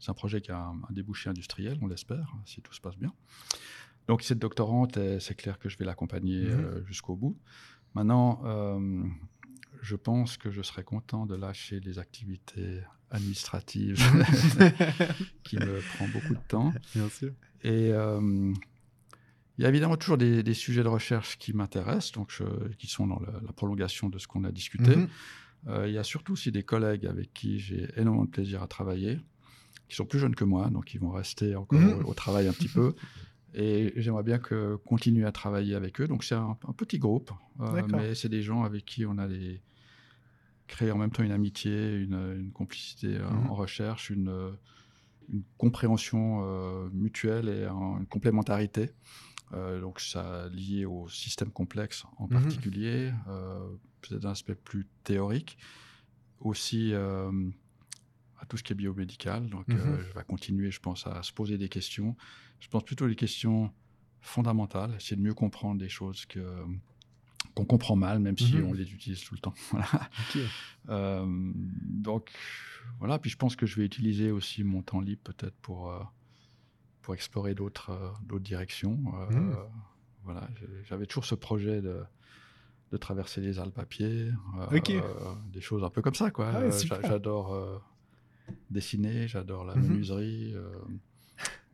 c'est un projet qui a un, un débouché industriel, on l'espère, si tout se passe bien. Donc, cette doctorante, c'est clair que je vais l'accompagner Mhm. jusqu'au bout. Maintenant, je pense que je serais content de lâcher les activités administratives qui me prend beaucoup de temps. Bien sûr. Et euh, il y a évidemment toujours des, des sujets de recherche qui m'intéressent, donc je- qui sont dans la prolongation de ce qu'on a discuté. Mhm. Euh, il y a surtout aussi des collègues avec qui j'ai énormément de plaisir à travailler, qui sont plus jeunes que moi, donc ils vont rester encore Mhm. au, au travail un petit peu. Et j'aimerais bien que, continuer à travailler avec eux. Donc c'est un, un petit groupe, euh, mais c'est des gens avec qui on a des, créé en même temps une amitié, une, une complicité euh, Mhm. en recherche, une, euh, une compréhension euh, mutuelle et un- une complémentarité. Euh, donc ça lié au système complexe en Mhm. particulier, peut-être un aspect plus théorique, aussi à tout ce qui est biomédical. Donc Mhm. euh, je vais continuer, je pense, à se poser des questions. Je pense plutôt des questions fondamentales, essayer de mieux comprendre des choses que qu'on comprend mal, même si Mhm. on les utilise tout le temps. Voilà. Euh, donc voilà, puis je pense que je vais utiliser aussi mon temps libre peut-être pour, euh, pour explorer d'autres euh, d'autres directions. Mhm. Voilà, j'avais toujours ce projet de, de traverser les Alpes à pied, des choses un peu comme ça. quoi. Ah j'adore dessiner, j'adore la Mhm. menuiserie. euh,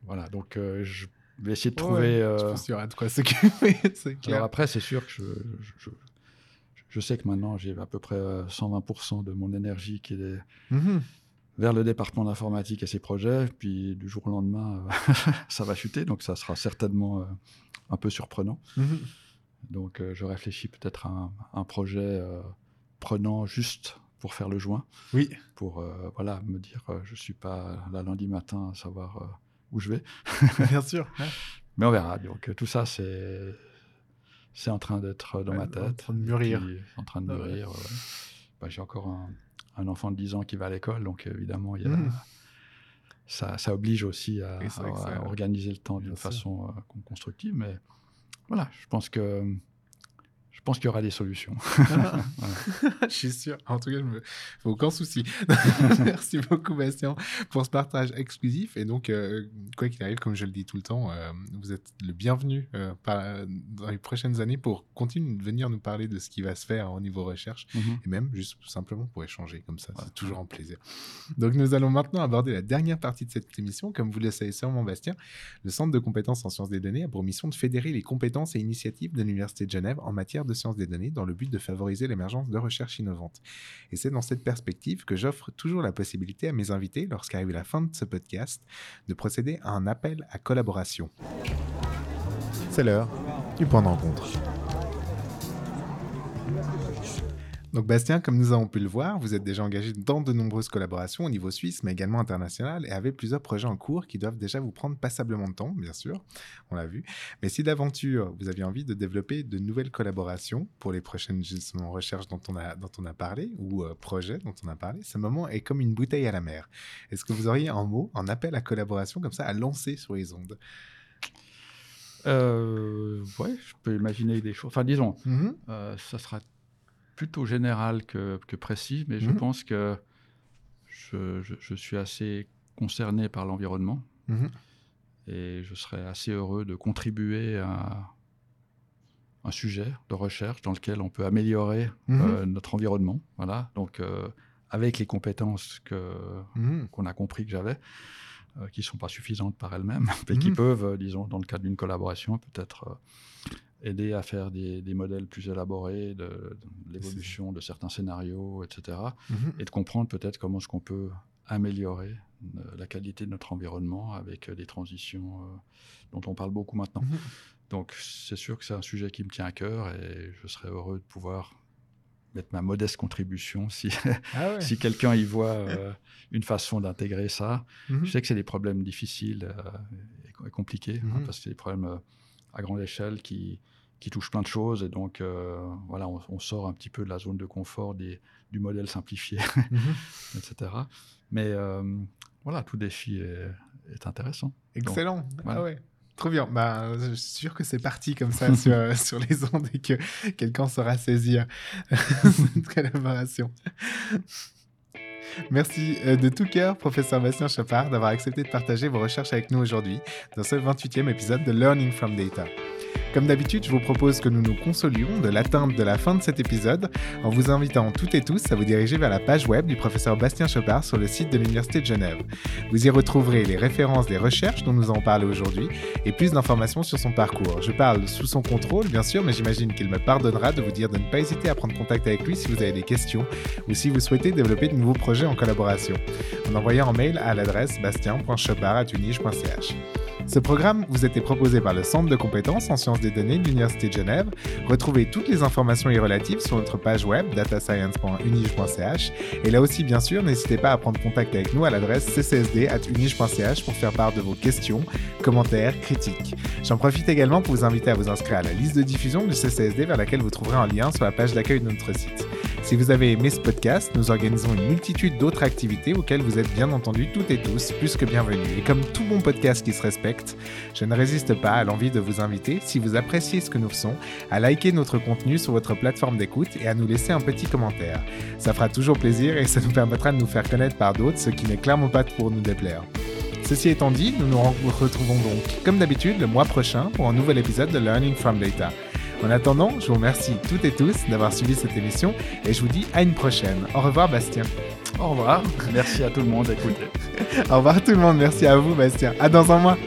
voilà, donc euh, je vais essayer de Ouais, trouver... Je euh, pense qu'il y aura de quoi s'occuper, alors après, c'est sûr que je, je, sais que maintenant, j'ai à peu près euh, 120% de mon énergie qui est Mhm. vers le département d'informatique et ses projets. Puis du jour au lendemain, euh, ça va chuter. Donc ça sera certainement euh, un peu surprenant. Mhm. Donc euh, je réfléchis peut-être à un, un projet prenant juste pour faire le joint. Oui. Pour euh, voilà, me dire, euh, je ne suis pas là lundi matin à savoir euh, où je vais. Bien sûr. ouais. Mais on verra. Donc tout ça, c'est c'est en train d'être dans Ouais, ma en tête. train de mûrir. Puis, en train de mûrir. ouais. Bah, J'ai encore un, un enfant de 10 ans qui va à l'école, donc évidemment, il y a, Mhm. ça, ça oblige aussi à, organiser le temps d'une façon euh, con- constructive. Mais voilà, je pense que pense qu'il y aura des solutions. Je suis sûr. En tout cas, je me... faut aucun souci. Merci beaucoup, Bastien, pour ce partage exclusif. Et donc, euh, quoi qu'il arrive, comme je le dis tout le temps, euh, vous êtes le bienvenu euh, par- dans les prochaines années pour continuer de venir nous parler de ce qui va se faire au niveau recherche Mhm. et même juste simplement pour échanger comme ça. Ouais. C'est toujours un plaisir. Donc, nous allons maintenant aborder la dernière partie de cette émission. Comme vous le savez sûrement, Bastien, le Centre de compétences en sciences des données a pour mission de fédérer les compétences et initiatives de l'Université de Genève en matière de sciences des données dans le but de favoriser l'émergence de recherches innovantes. Et c'est dans cette perspective que j'offre toujours la possibilité à mes invités, lorsqu'arrive la fin de ce podcast, de procéder à un appel à collaboration. C'est l'heure du point de rencontre. Donc Bastien, comme nous avons pu le voir, vous êtes déjà engagé dans de nombreuses collaborations au niveau suisse, mais également international, et avez plusieurs projets en cours qui doivent déjà vous prendre passablement de temps, bien sûr, on l'a vu. Mais si d'aventure, vous aviez envie de développer de nouvelles collaborations pour les prochaines justement, recherches dont on, a, dont on a parlé, ou euh, projets dont on a parlé, ce moment est comme une bouteille à la mer. Est-ce que vous auriez un mot, un appel à collaboration comme ça à lancer sur les ondes? Euh, ouais, je peux imaginer des choses. Enfin, disons, Mhm. euh, ça sera plutôt général que, que précis, mais je Mhm. pense que je, je- je suis assez concerné par l'environnement Mhm. et je serais assez heureux de contribuer à un sujet de recherche dans lequel on peut améliorer Mhm. euh, notre environnement. Voilà, donc euh, avec les compétences que Mhm. qu'on a compris que j'avais, euh, qui ne sont pas suffisantes par elles-mêmes, mais qui Mhm. peuvent, euh, disons, dans le cadre d'une collaboration, peut-être aider à faire des, des modèles plus élaborés de, de l'évolution de certains scénarios, etc. Mhm. Et de comprendre peut-être comment est-ce qu'on peut améliorer euh, la qualité de notre environnement avec euh, des transitions euh, dont on parle beaucoup maintenant. Mhm. Donc c'est sûr que c'est un sujet qui me tient à cœur et je serais heureux de pouvoir mettre ma modeste contribution si, Ah ouais. si quelqu'un y voit euh, une façon d'intégrer ça. Mhm. Je sais que c'est des problèmes difficiles euh, et, co- et compliqués, hein, parce que c'est des problèmes euh, à grande échelle qui, qui touchent plein de choses. Et donc, euh, voilà, on, on sort un petit peu de la zone de confort des, du modèle simplifié, Mhm. etc. Mais euh, voilà, tout défi est, est intéressant. Excellent. voilà. Ah ouais. Trop bien. Bah, je suis sûr que c'est parti comme ça sur, euh, sur les ondes et que quelqu'un saura saisir cette collaboration. Merci de tout cœur, professeur Bastien Chapard, d'avoir accepté de partager vos recherches avec nous aujourd'hui dans ce 28e épisode de Learning from Data. Comme d'habitude, je vous propose que nous nous consolions de l'atteinte de la fin de cet épisode en vous invitant toutes et tous à vous diriger vers la page web du professeur Bastien Chopard sur le site de l'Université de Genève. Vous y retrouverez les références des recherches dont nous avons parlé aujourd'hui et plus d'informations sur son parcours. Je parle sous son contrôle, bien sûr, mais j'imagine qu'il me pardonnera de vous dire de ne pas hésiter à prendre contact avec lui si vous avez des questions ou si vous souhaitez développer de nouveaux projets en collaboration, en envoyant un mail à l'adresse bastien.chopard.unige.ch. Ce programme vous était proposé par le Centre de compétences en sciences des données de l'Université de Genève. Retrouvez toutes les informations y relatives sur notre page web datascience.unige.ch et là aussi, bien sûr, n'hésitez pas à prendre contact avec nous à l'adresse ccsd.unige.ch pour faire part de vos questions, commentaires, critiques. J'en profite également pour vous inviter à vous inscrire à la liste de diffusion du CCSD vers laquelle vous trouverez un lien sur la page d'accueil de notre site. Si vous avez aimé ce podcast, nous organisons une multitude d'autres activités auxquelles vous êtes bien entendu toutes et tous plus que bienvenus. Et comme tout bon podcast qui se respecte, je ne résiste pas à l'envie de vous inviter, si vous appréciez ce que nous faisons, à liker notre contenu sur votre plateforme d'écoute et à nous laisser un petit commentaire. Ça fera toujours plaisir et ça nous permettra de nous faire connaître par d'autres, ce qui n'est clairement pas pour nous déplaire. Ceci étant dit, nous nous retrouvons donc, comme d'habitude, le mois prochain pour un nouvel épisode de Learning from Data. En attendant, je vous remercie toutes et tous d'avoir suivi cette émission et je vous dis à une prochaine. Au revoir Bastien. Au revoir. Merci à tout le monde d'écouter. Au revoir tout le monde, merci à vous Bastien. À dans un mois.